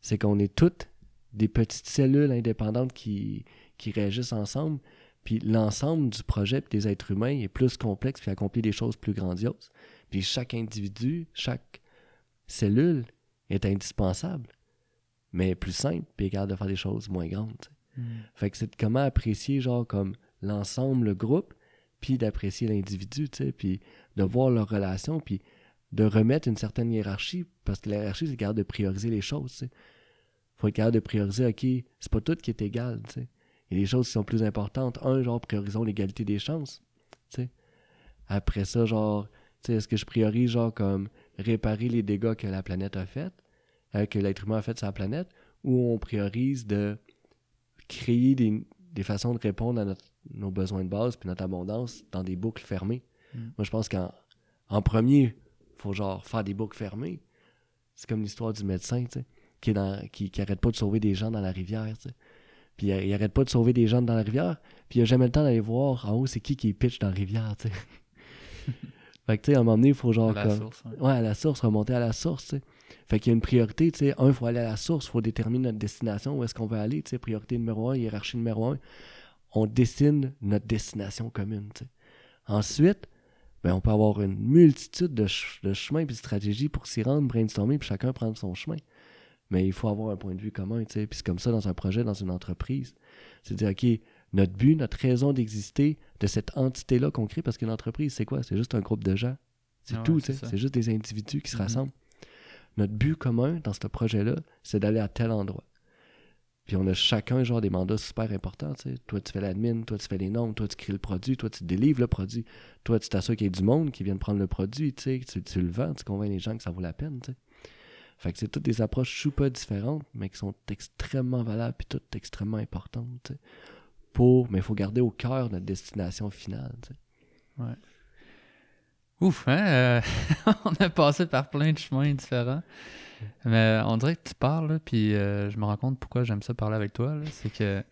c'est qu'on est toutes des petites cellules indépendantes qui, qui réagissent ensemble, puis l'ensemble du projet des êtres humains est plus complexe puis accomplit des choses plus grandioses. Puis chaque individu, chaque cellule est indispensable, mais plus simple puis capable de faire des choses moins grandes. Mhm. Fait que c'est de comment apprécier, genre, comme l'ensemble, le groupe, puis d'apprécier l'individu, tu sais, puis de voir leur relation, puis de remettre une certaine hiérarchie, parce que la hiérarchie, c'est capable de prioriser les choses, sais. Faut être capable de prioriser, OK, c'est pas tout qui est égal, tu sais. Il y a des choses qui sont plus importantes. Un, genre, priorisons l'égalité des chances. Après ça, genre, est-ce que je priorise, genre, comme réparer les dégâts que la planète a fait, euh, que l'être humain a fait sur la planète, ou on priorise de créer des, des façons de répondre à notre- nos besoins de base puis notre abondance dans des boucles fermées? Mm. Moi, je pense qu'en en premier, faut genre faire des boucles fermées. C'est comme l'histoire du médecin, tu sais, qui, est dans, qui, qui arrête pas de sauver des gens dans la rivière, tu sais. Puis il, il arrête pas de sauver des gens dans la rivière, puis il a jamais le temps d'aller voir en haut c'est qui qui est pitch dans la rivière, tu sais. fait que, tu sais, à un moment donné, il faut genre La comme... source, ouais. Ouais, à la source, remonter à la source, tu sais. Fait qu'il y a une priorité, tu sais. Un, il faut aller à la source, il faut déterminer notre destination, où est-ce qu'on veut aller, tu sais. Priorité numéro un, hiérarchie numéro un. On dessine notre destination commune, tu sais. Ensuite, ben, on peut avoir une multitude de, ch- de chemins et de stratégies pour s'y rendre, brainstormer, puis chacun prendre son chemin. Mais il faut avoir un point de vue commun, tu sais. Puis c'est comme ça dans un projet, dans une entreprise. C'est dire, OK, notre but, notre raison d'exister de cette entité-là qu'on crée, parce qu'une entreprise, c'est quoi? C'est juste un groupe de gens. C'est Ah tout, c'est tu sais. ça. C'est juste des individus qui se Mhm. rassemblent. Notre but commun dans ce projet-là, c'est d'aller à tel endroit. Puis on a chacun genre des mandats super importants, tu sais. Toi, tu fais l'admin, toi, tu fais les nombres, toi, tu crées le produit, toi, tu délivres le produit. Toi, tu t'assures qu'il y ait du monde qui vienne prendre le produit, tu. Tu, le vends, tu convaincs les gens que ça vaut la peine, tu sais. Fait que c'est toutes des approches super différentes, mais qui sont extrêmement valables puis toutes extrêmement importantes, tu sais. Pour, mais il faut garder au cœur notre destination finale, tu sais. Ouf, hein? euh, on a passé par plein de chemins différents. Mais on dirait que tu parles, là, puis euh, je me rends compte pourquoi j'aime ça parler avec toi. C'est que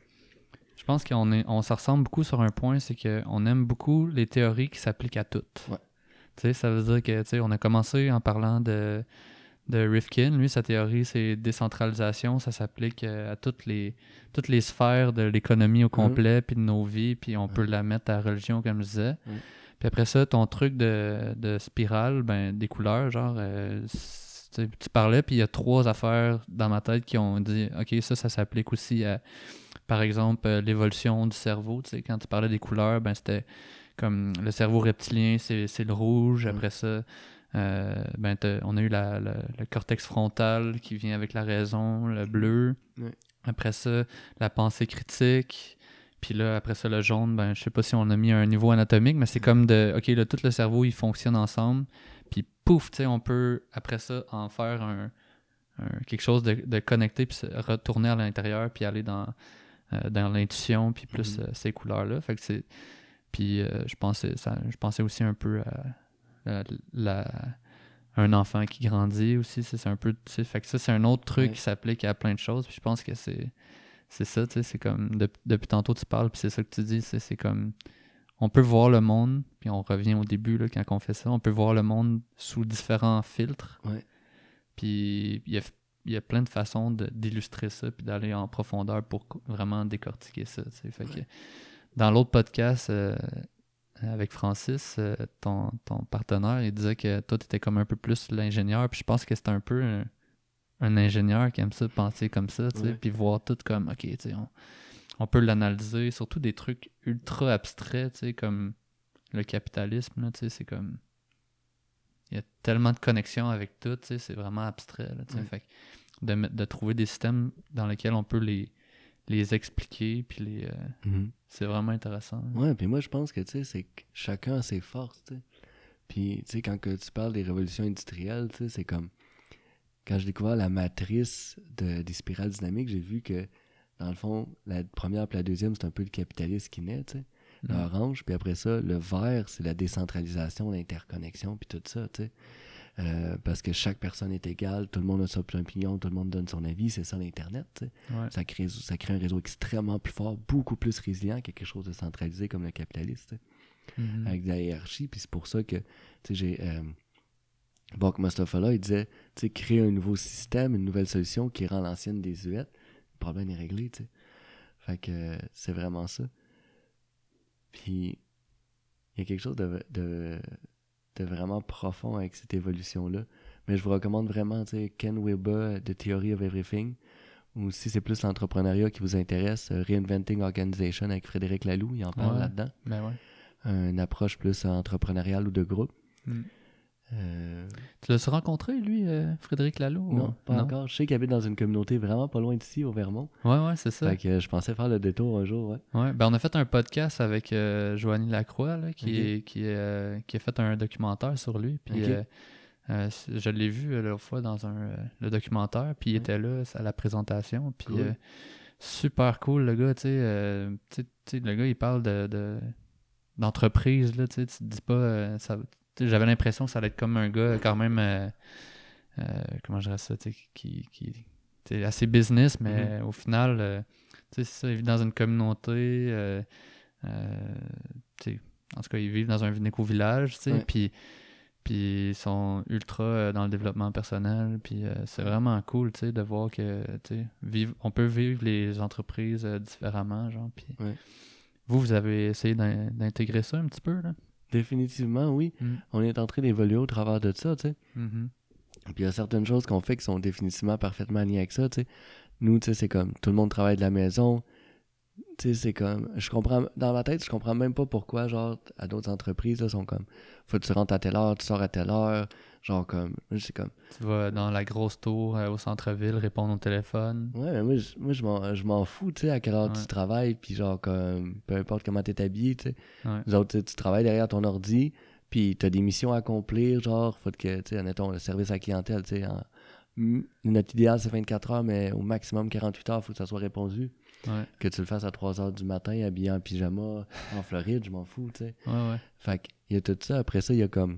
je pense qu'on est, on se ressemble beaucoup sur un point, c'est qu'on aime beaucoup les théories qui s'appliquent à toutes. Ouais. Tu sais, ça veut dire que, tu sais, on a commencé en parlant de, de Rifkin. Lui, sa théorie, c'est décentralisation. Ça s'applique euh, à toutes les, toutes les sphères de l'économie au complet, puis de nos vies, puis on peut la mettre à la religion, comme je disais. Mhm. Puis après ça, ton truc de, de spirale, ben, des couleurs, genre, euh, tu parlais, puis il y a trois affaires dans ma tête qui ont dit, OK, ça, ça s'applique aussi à, par exemple, euh, l'évolution du cerveau. Tu sais, quand tu parlais des couleurs, ben, c'était comme le cerveau reptilien, c'est le rouge. Après ça, euh, ben, on a eu la- la- le cortex frontal qui vient avec la raison, le bleu. Après ça, la pensée critique. Puis là, après ça, le jaune, ben, je sais pas si on a mis un niveau anatomique, mais c'est comme de, OK, là, tout le cerveau, il fonctionne ensemble. Puis pouf, tu sais, on peut, après ça, en faire un, un- quelque chose de, de connecté, puis se retourner à l'intérieur, puis aller dans, euh, dans l'intuition, puis plus Mhm. euh, ces couleurs-là. Fait que c'est... Puis euh, je, pensais, ça, je pensais aussi un peu à la, un enfant qui grandit aussi, c'est un peu... Fait que ça, c'est un autre truc Ouais. qui s'applique à plein de choses, puis je pense que c'est... c'est ça, tu sais, c'est comme, dep- depuis tantôt tu parles, puis c'est ça que tu dis, c'est c'est comme, on peut voir le monde, puis on revient au début, là, quand on fait ça, on peut voir le monde sous différents filtres. Ouais. Puis il y a, y a plein de façons d'illustrer ça, puis d'aller en profondeur pour vraiment décortiquer ça, tu sais. Fait que, dans l'autre podcast euh, avec Francis, euh, ton, ton partenaire, il disait que toi, tu étais comme un peu plus l'ingénieur, puis je pense que c'est un peu un, un ingénieur qui aime ça, penser comme ça, tu sais, puis voir tout comme, ok, tu sais, on, on peut l'analyser, surtout des trucs ultra abstraits, tu sais, comme le capitalisme, là, tu sais, c'est comme... Il y a tellement de connexions avec tout, tu sais, c'est vraiment abstrait, là, tu sais, Ouais. fait de, trouver des systèmes dans lesquels on peut les, les expliquer, puis les... euh, c'est vraiment intéressant. Ouais, puis moi, je pense que, tu sais, c'est que chacun a ses forces, tu sais. Puis, tu sais, quand que tu parles des révolutions industrielles, tu sais, c'est comme... Quand j'ai découvert la matrice de, des spirales dynamiques, j'ai vu que, dans le fond, la première puis la deuxième, c'est un peu le capitalisme qui naît, tu sais. Mm. orange, puis après ça, le vert, c'est la décentralisation, l'interconnexion, puis tout ça, tu sais. Euh, parce que chaque personne est égale, tout le monde a son opinion, tout le monde donne son avis, c'est ça l'Internet, tu sais. Ouais. Ça crée, ça crée un réseau extrêmement plus fort, beaucoup plus résilient que quelque chose de centralisé comme le tu sais, Mhm. avec de la hiérarchie. Puis c'est pour ça que, tu sais, j'ai. Euh, Buck Mustafa, il disait, tu sais, créer un nouveau système, une nouvelle solution qui rend l'ancienne désuète, le problème est réglé, tu sais. Fait que euh, c'est vraiment ça. Puis il y a quelque chose de, de, de vraiment profond avec cette évolution-là. Mais je vous recommande vraiment, tu sais, Ken Wilber, The Theory of Everything. Ou si c'est plus l'entrepreneuriat qui vous intéresse, euh, Reinventing Organization avec Frédéric Laloux, il en parle Ouais. là-dedans. Ben ouais. Une approche plus entrepreneuriale ou de groupe. Mm. Euh, Tu l'as rencontré, lui, euh, Frédéric Lalo? non, ou- pas encore. Je sais qu'il habite dans une communauté vraiment pas loin d'ici, au Vermont. Ouais, ouais, c'est ça. Fait que euh, je pensais faire le détour un jour, ouais. Ouais, ben on a fait un podcast avec Joanie Lacroix, là, qui, Ok. est, qui, est, qui a fait un documentaire sur lui. Puis je l'ai vu l'autre fois dans un, le documentaire, puis il Ouais. était là à la présentation. Puis Cool. super cool, le gars, tu sais. le gars, il parle de, de- d'entreprise, là, tu sais. Tu te dis pas. euh, ça- J'avais l'impression que ça allait être comme un gars quand même. euh, euh, comment je dirais ça, qui. qui tu sais, assez business, mais au final, euh, tu sais, ça, ils vivent dans une communauté. tu en tout cas, ils vivent dans un éco-village, tu sais, Ouais. puis, puis ils sont ultra dans le développement personnel, puis euh, c'est vraiment cool, tu sais, de voir que, tu on peut vivre les entreprises euh, différemment, genre, puis Ouais. vous, vous avez essayé d'in- d'intégrer ça un petit peu, là? Définitivement, oui. Mm. On est en train d'évoluer au travers de ça, tu sais. Mhm. Puis il y a certaines choses qu'on fait qui sont définitivement parfaitement alignées avec ça, tu sais. Nous, tu sais, c'est comme tout le monde travaille de la maison. Tu sais, c'est comme. Je comprends. Dans ma tête, je comprends même pas pourquoi, genre, à d'autres entreprises, là, sont comme. Faut que tu rentres à telle heure, tu sors à telle heure. Genre, comme. Moi, c'est comme. Tu vas dans la grosse tour euh, au centre-ville répondre au téléphone. Ouais, mais moi, je, moi, je m'en, je m'en fous, tu sais, à quelle heure Ouais. tu travailles, puis genre, comme. Peu importe comment t'es habillé, tu sais. Ouais. Autres, tu sais, tu travailles derrière ton ordi, puis t'as des missions à accomplir, genre, faut que, tu sais, admettons, le service à la clientèle, tu sais, en- notre idéal, c'est 24 heures, mais au maximum 48 heures, faut que ça soit répondu. Ouais, Que tu le fasses à 3 heures du matin, habillé en pyjama, en Floride, je m'en fous, tu sais. ouais, ouais. Fait qu'il y a tout ça. Après ça, il y a comme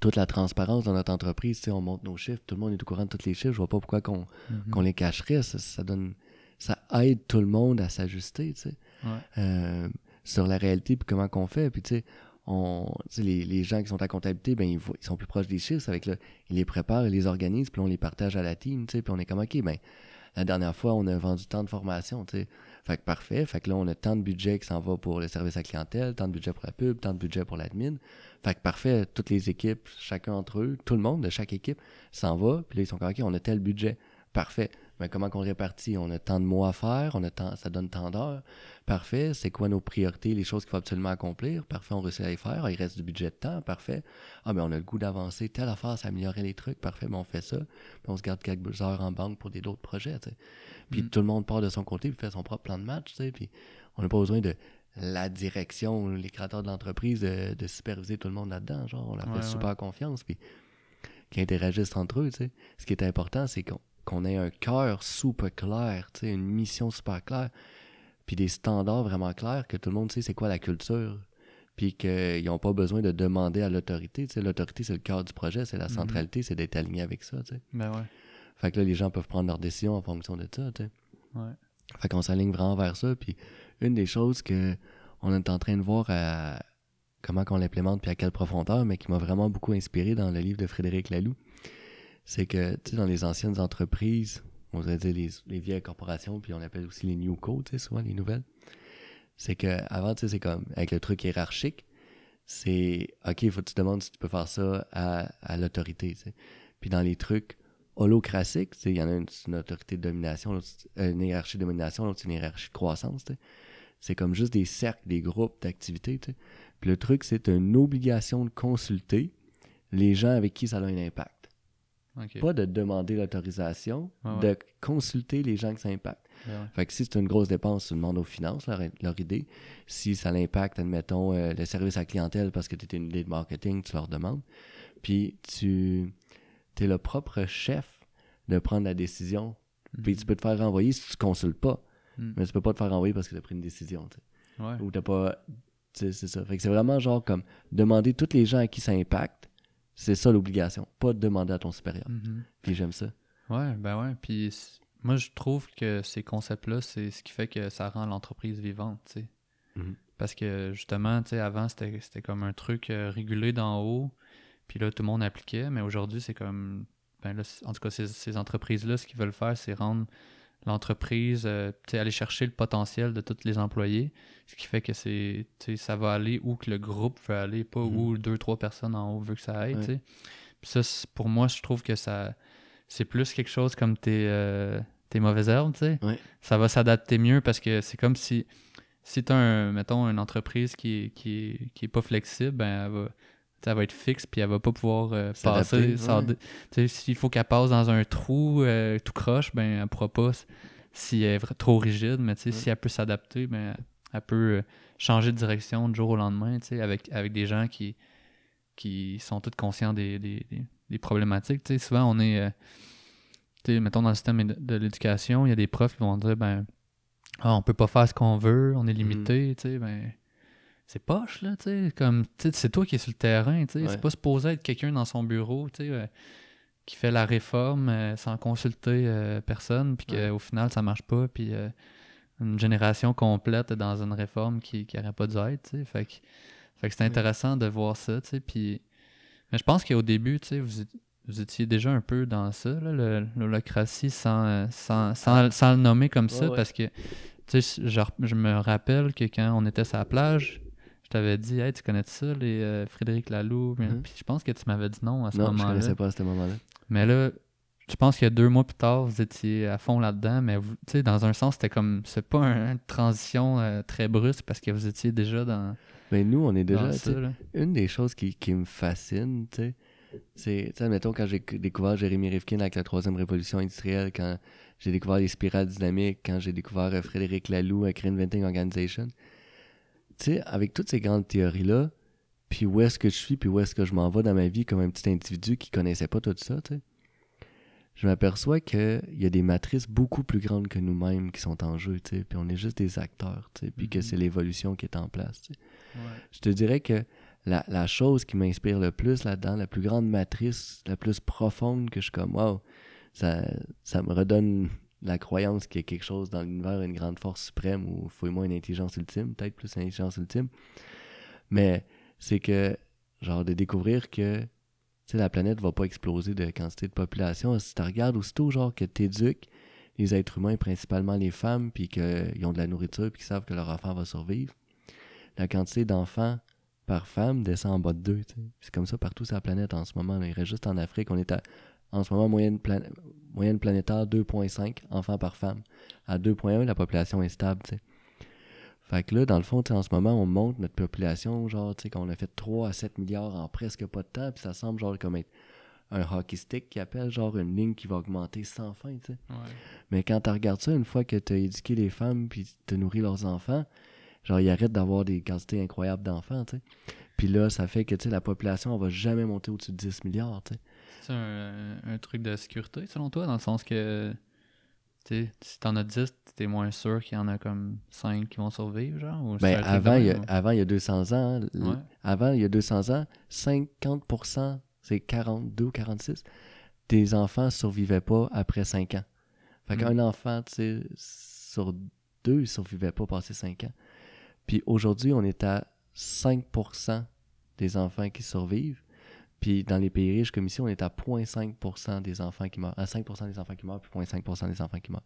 toute la transparence dans notre entreprise, tu sais, on monte nos chiffres, tout le monde est au courant de tous les chiffres, je vois pas pourquoi qu'on Mhm. les cacherait, ça, ça donne... Ça aide tout le monde à s'ajuster, tu sais Ouais. euh, sur la réalité puis comment qu'on fait. Puis tu sais, on, tu sais, les, les gens qui sont à comptabilité, ben ils, ils sont plus proches des chiffres. Avec là, ils les préparent, ils les organisent, puis on les partage à la team. Tu sais, puis on est comme ok, ben la dernière fois on a vendu tant de formations. Fait que parfait. Fait que là on a tant de budget qui s'en va pour le service à clientèle, tant de budget pour la pub, tant de budget pour l'admin. Fait que parfait, toutes les équipes, chacun entre eux, tout le monde de chaque équipe s'en va. Puis là ils sont comme ok, on a tel budget. Parfait. Mais comment qu'on répartit? On a tant de mois à faire, on a tant, ça donne tant d'heures. Parfait. C'est quoi nos priorités, les choses qu'il faut absolument accomplir? Parfait, on réussit à les faire. Ah, il reste du budget de temps. Parfait. Ah, mais on a le goût d'avancer. Telle affaire, ça améliorerait les trucs. Parfait, mais on fait ça. Puis on se garde quelques heures en banque pour des d'autres projets. Puis Mm. tout le monde part de son côté puis fait son propre plan de match. tu sais. Puis on n'a pas besoin de la direction, les créateurs de l'entreprise, de, de superviser tout le monde là-dedans. Genre, on leur fait Ouais, super confiance. Puis qui interagissent entre eux. tu sais. Ce qui est important, c'est qu'on ait un cœur super clair, tu sais, une mission super claire, puis des standards vraiment clairs, que tout le monde sait c'est quoi la culture, puis qu'ils n'ont pas besoin de demander à l'autorité. tu sais. L'autorité, c'est le cœur du projet, c'est la Mhm. centralité, c'est d'être aligné avec ça. tu sais. Ben ouais. Fait que là, les gens peuvent prendre leurs décisions en fonction de ça. tu sais. Ouais. Fait qu'on s'aligne vraiment vers ça. Puis une des choses que on est en train de voir à comment qu'on l'implémente puis à quelle profondeur, mais qui m'a vraiment beaucoup inspiré dans le livre de Frédéric Laloux, c'est que, tu sais, dans les anciennes entreprises, on va dire les, les, vieilles corporations, puis on appelle aussi les new codes, tu sais, souvent les nouvelles, c'est que avant, tu sais, c'est comme, avec le truc hiérarchique, c'est, OK, il faut que tu demandes si tu peux faire ça à, à l'autorité, tu sais. Puis dans les trucs sais, il y en a une, une autorité de domination, une hiérarchie de domination, l'autre, c'est une hiérarchie de croissance. C'est comme juste des cercles, des groupes d'activités. Puis le truc, c'est une obligation de consulter les gens avec qui ça a un impact. Pas de demander l'autorisation, de consulter les gens que ça impacte. Fait que si c'est une grosse dépense, tu demandes aux finances leur, idée. Si ça l'impacte, admettons, euh, le service à clientèle parce que tu es une idée de marketing, tu leur demandes. Puis tu es le propre chef de prendre la décision. Puis tu mhm. peux te faire renvoyer si tu consultes pas. Mhm. Mais tu peux pas te faire renvoyer parce que tu as pris une décision. Ou t'as pas. C'est ça. Fait que c'est vraiment genre comme demander tous les gens à qui ça impacte c'est ça l'obligation, pas de demander à ton supérieur. Mhm. Puis j'aime ça. Ouais, ben ouais. Puis moi, je trouve que ces concepts-là, c'est ce qui fait que ça rend l'entreprise vivante, tu sais. Mhm. Parce que justement, tu sais, avant, c'était comme un truc euh, régulé d'en haut, puis là, tout le monde appliquait, mais aujourd'hui, c'est comme. Ben là, en tout cas, ces, ces entreprises-là, ce qu'ils veulent faire, c'est rendre l'entreprise, euh, aller chercher le potentiel de tous les employés, ce qui fait que c'est ça va aller où que le groupe veut aller, pas mhm. où deux, trois personnes en haut veulent que ça aille. Puis ça, pour moi, je trouve que ça c'est plus quelque chose comme tes, euh, tes mauvaises herbes, tu sais. Ça va s'adapter mieux parce que c'est comme si si tu as, un, mettons, une entreprise qui, qui, qui est pas flexible, ben elle va elle va être fixe puis elle va pas pouvoir euh, passer. S'il faut qu'elle passe dans un trou euh, tout croche, ben elle pourra pas si elle est trop rigide, mais si elle peut s'adapter, ben elle peut euh, changer de direction du jour au lendemain, avec, avec des gens qui, qui sont tous conscients des, des, des, problématiques. souvent on est mettons dans le système de, l'éducation, il y a des profs qui vont dire ben ah, on peut pas faire ce qu'on veut, on est mm-hmm. limité, tu sais, ben c'est poche, là, tu sais. Comme, c'est toi qui es sur le terrain, tu sais. C'est pas supposé être quelqu'un dans son bureau, tu sais, euh, qui fait la réforme euh, sans consulter euh, personne, puis qu'au final, ça marche pas, puis une génération complète dans une réforme qui n'aurait pas dû être, tu sais. Fait que, fait que c'est intéressant de voir ça, tu sais. Puis, mais je pense qu'au début, tu sais, vous, vous étiez déjà un peu dans ça, l'holocratie, sans, sans, sans, le nommer comme ça, parce que, tu sais, je, je me rappelle que quand on était sur la plage, t'avais dit, hey, tu connais ça, les euh, Frédéric Laloux? Hein? Puis je pense que tu m'avais dit non à ce moment-là. Non, je connaissais pas à ce moment-là. Mais là, je pense que deux mois plus tard, vous étiez à fond là-dedans, mais vous, tu sais, dans un sens, c'était comme, c'est pas une transition euh, très brusque parce que vous étiez déjà dans. Mais nous, on est déjà. une des choses qui, qui me fascine, tu sais, c'est, tu sais, admettons, quand j'ai découvert Jérémy Rifkin avec la troisième révolution industrielle, quand j'ai découvert les spirales dynamiques, quand j'ai découvert euh, Frédéric Laloux avec Reinventing Organization, tu sais, avec toutes ces grandes théories-là, puis où est-ce que je suis, puis où est-ce que je m'en vais dans ma vie comme un petit individu qui connaissait pas tout ça, tu sais, je m'aperçois qu'il y a des matrices beaucoup plus grandes que nous-mêmes qui sont en jeu, tu sais, puis on est juste des acteurs, tu sais, puis que mm-hmm. c'est l'évolution qui est en place, tu sais. Je te dirais que la, la chose qui m'inspire le plus là-dedans, la plus grande matrice, la plus profonde que je suis comme, wow, ça, ça me redonne la croyance qu'il y a quelque chose dans l'univers, une grande force suprême, ou fouille-moi une intelligence ultime, peut-être plus une intelligence ultime. Mais c'est que, genre, de découvrir que la planète va pas exploser de quantité de population. Si tu regardes aussitôt, genre, que tu éduques les êtres humains, principalement les femmes, puis qu'ils ont de la nourriture, puis qu'ils savent que leur enfant va survivre, la quantité d'enfants par femme descend en bas de deux. C'est comme ça partout sur la planète en ce moment. Il reste juste en Afrique. On est à en ce moment, moyenne, moyenne planétaire 2,5 enfants par femme. À 2,1, la population est stable, tu sais. Fait que là, dans le fond, en ce moment, on monte notre population, genre, tu sais, qu'on a fait 3 à 7 milliards en presque pas de temps, puis ça semble genre comme être un hockey stick qui appelle genre une ligne qui va augmenter sans fin, tu sais. Mais quand tu regardes ça, une fois que tu as éduqué les femmes puis tu nourri leurs enfants, genre, ils arrêtent d'avoir des quantités incroyables d'enfants, tu sais. Puis là, ça fait que, tu sais, la population, on va jamais monter au-dessus de 10 milliards, tu sais. C'est un, truc de sécurité, selon toi, dans le sens que si t'en as 10, t'es moins sûr qu'il y en a comme 5 qui vont survivre, genre? ben, avant, il y a, avant, il y a 200 ans, avant, il y a 200 ans, 50%, c'est 42 ou 46, des enfants survivaient pas après 5 ans. Fait qu'un hmm. enfant, tu sais, sur deux ne survivaient pas passé 5 ans. Puis aujourd'hui, on est à 5% des enfants qui survivent. Puis dans les pays riches comme ici, on est à 0,5% des enfants qui meurent. À 5% des enfants qui meurent, puis 0,5% des enfants qui meurent.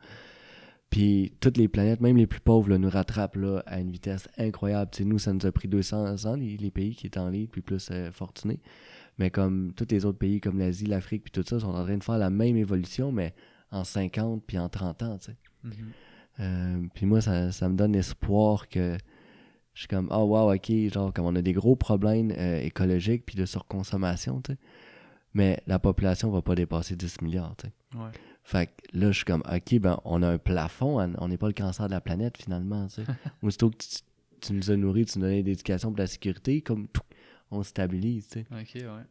Puis toutes les planètes, même les plus pauvres, là, nous rattrapent là, à une vitesse incroyable. nous, ça nous a pris 200 ans, les, pays qui étaient en ligne, puis plus euh, fortunés. Mais comme tous les autres pays, comme l'Asie, l'Afrique, puis tout ça, sont en train de faire la même évolution, mais en 50 puis en 30 ans. tu sais. Mhm. Euh, puis moi, ça, ça, me donne espoir que je suis comme, oh wow, ok, genre, comme on a des gros problèmes euh, écologiques puis de surconsommation, tu sais. Mais la population va pas dépasser 10 milliards, tu sais. Ouais. Fait que là, je suis comme, ok, ben, on a un plafond, on n'est pas le cancer de la planète finalement, tu sais. Aussitôt que tu, tu, nous as nourris, tu nous donné l'éducation pour la sécurité, comme, on stabilise, tu sais. Ok, ouais.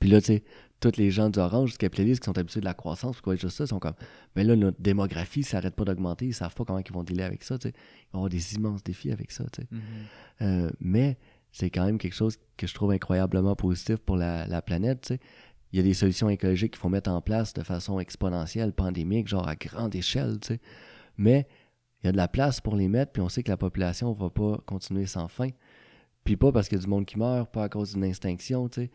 Puis là, tu sais, tous les gens d'Orange, du capitaliste qui sont habitués de la croissance, quoi, juste ça, sont comme, ben là, notre démographie, ça n'arrête pas d'augmenter, ils savent pas comment ils vont dealer avec ça, tu sais. Ils vont avoir des immenses défis avec ça, tu sais. Mhm. Euh, mais c'est quand même quelque chose que je trouve incroyablement positif pour la, la planète, tu sais. Il y a des solutions écologiques qu'il faut mettre en place de façon exponentielle, pandémique, genre à grande échelle, tu sais. Mais il y a de la place pour les mettre, puis on sait que la population va pas continuer sans fin. Puis pas parce qu'il y a du monde qui meurt, pas à cause d'une extinction, tu sais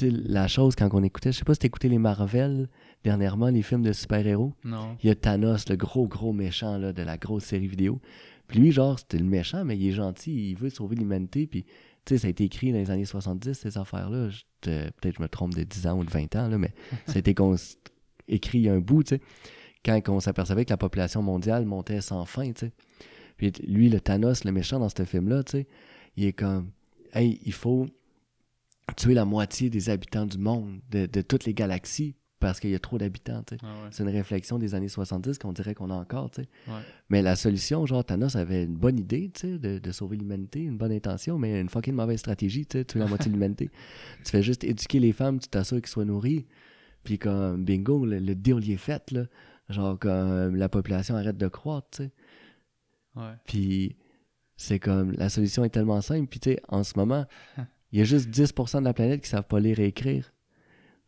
la chose quand on écoutait, je sais pas si t'écoutais les Marvel dernièrement, les films de super-héros. Non. Il y a Thanos, le gros, gros méchant là, de la grosse série vidéo. Puis lui, genre, c'était le méchant, mais il est gentil, il veut sauver l'humanité. Puis, tu sais, ça a été écrit dans les années 70, ces affaires-là. Peut-être que je me trompe de 10 ans ou de 20 ans, là, mais ça a été écrit un bout, tu sais, quand on s'apercevait que la population mondiale montait sans fin, tu sais. Puis lui, le Thanos, le méchant dans ce film-là, tu sais, il est comme, hey, il faut tuer la moitié des habitants du monde, de, toutes les galaxies, parce qu'il y a trop d'habitants. Ah C'est une réflexion des années 70 qu'on dirait qu'on a encore. Ouais. Mais la solution, genre, Thanos avait une bonne idée de, de, sauver l'humanité, une bonne intention, mais une fucking mauvaise stratégie, tuer la moitié de l'humanité. tu fais juste éduquer les femmes, tu t'assures qu'ils soient nourris, puis comme bingo, le, le deal est fait, là. Genre, comme la population arrête de croître, tu sais. Ouais. Puis c'est comme, la solution est tellement simple, puis tu sais, en ce moment, il y a juste 10% de la planète qui savent pas lire et écrire.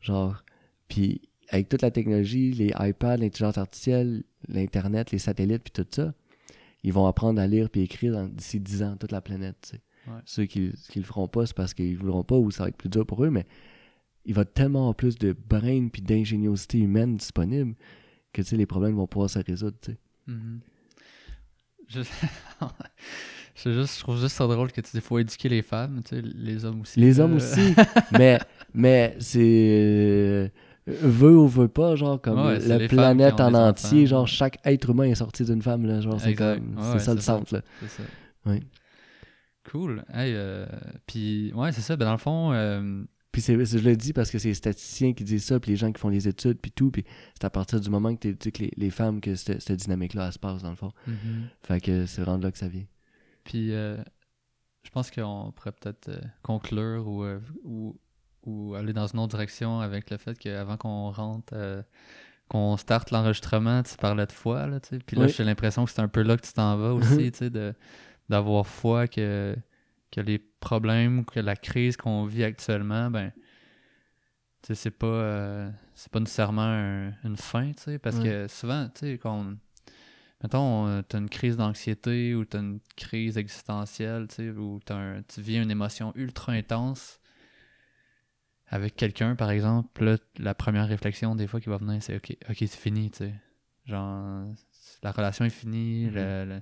Genre, puis avec toute la technologie, les iPads, l'intelligence artificielle, l'Internet, les satellites, puis tout ça, ils vont apprendre à lire puis écrire d'ici 10 ans, toute la planète. Tu sais. Ceux qui, qui le feront pas, c'est parce qu'ils voudront pas ou ça va être plus dur pour eux, mais il va tellement plus de brain puis d'ingéniosité humaine disponible que tu sais, les problèmes vont pouvoir se résoudre. Tu sais. Mm-hmm. Je... juste, je trouve juste ça drôle que tu dis faut éduquer les femmes, tu sais, les hommes aussi. Les hommes aussi. mais mais c'est. Euh, veut ou veut pas, genre, comme la planète en entier, genre, chaque être humain est sorti d'une femme, là. Genre, c'est comme. c'est ça le centre, là. C'est ça. Oui. Cool. Hey, euh, puis, ouais, c'est ça. Ben, dans le fond. Euh, puis c'est, je le dis parce que c'est les statisticiens qui disent ça, puis les gens qui font les études, puis tout. Puis c'est à partir du moment que tu que les, les, femmes que cette, cette dynamique-là, se passe, dans le fond. Mm-hmm. Fait que c'est vraiment là que ça vient. Puis euh, je pense qu'on pourrait peut-être euh, conclure euh, ou, ou, aller dans une autre direction avec le fait qu'avant qu'on rentre, qu'on starte l'enregistrement, tu parlais de foi. Là, puis là, j'ai l'impression que c'est un peu là que tu t'en vas aussi, de, d'avoir foi que, que les problèmes, que la crise qu'on vit actuellement, ben c'est pas c'est pas nécessairement une fin, parce que souvent, tu sais, quand mettons, euh, tu as une crise d'anxiété ou tu as une crise existentielle, tu sais, ou tu vis une émotion ultra intense avec quelqu'un, par exemple, là, la première réflexion des fois qui va venir, c'est OK, ok, c'est fini, tu sais. Genre, la relation est finie, mm-hmm.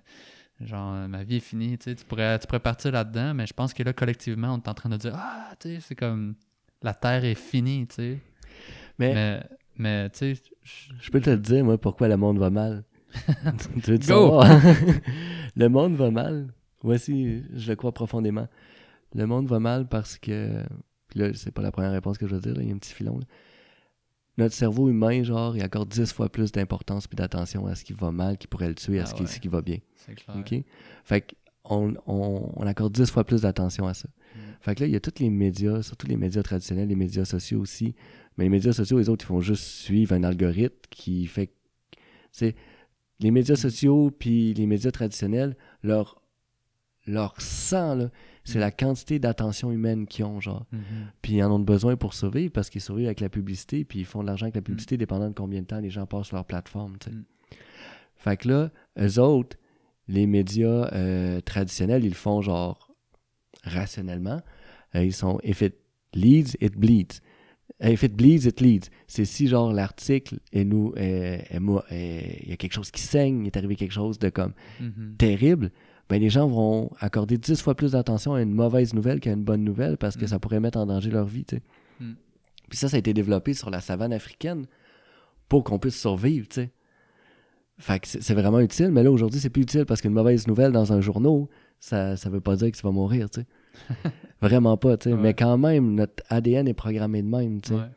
genre, ma vie est finie, tu sais. Tu pourrais, tu pourrais partir là-dedans, mais je pense que là, collectivement, on est en train de dire Ah, tu sais, c'est comme la terre est finie, tu sais. Mais, mais, tu sais. Je peux te dire, moi, pourquoi le monde va mal. tu le monde va mal. Voici, je le crois profondément. Le monde va mal parce que. Puis là, c'est pas la première réponse que je veux dire, il y a un petit filon. Notre cerveau humain, genre, il accorde dix fois plus d'importance et d'attention à ce qui va mal qui pourrait le tuer à ah ce, qui, va bien. C'est clair. OK? Fait qu'on on, accorde dix fois plus d'attention à ça. Mm. Fait que là, il y a tous les médias, surtout les médias traditionnels, les médias sociaux aussi. Mais les médias sociaux, les autres, ils font juste suivre un algorithme qui fait. C'est les médias sociaux puis les médias traditionnels, leur, leur sang, c'est la quantité d'attention humaine qu'ils ont, genre. Mm-hmm. Puis ils en ont besoin pour survivre parce qu'ils survivent avec la publicité, puis ils font de l'argent avec la publicité mm. dépendant de combien de temps les gens passent sur leur plateforme, tu sais. Mm. Fait que là, eux autres, les médias euh, traditionnels, ils le font genre rationnellement. Euh, ils sont if it leads, it bleeds. If it bleeds, it leads. C'est si genre l'article et nous il y a quelque chose qui saigne, il est arrivé quelque chose de comme Mhm. terrible, ben les gens vont accorder dix fois plus d'attention à une mauvaise nouvelle qu'à une bonne nouvelle parce que Mm. ça pourrait mettre en danger leur vie, tu sais. Mm. Puis ça, ça a été développé sur la savane africaine pour qu'on puisse survivre, tu sais. Fait que c'est c'est vraiment utile, mais là, aujourd'hui, c'est plus utile parce qu'une mauvaise nouvelle dans un journal, ça, ça veut pas dire que tu vas mourir, tu sais. vraiment pas, tu sais. Ouais. Mais quand même, notre ADN est programmé de même, tu sais. Ouais.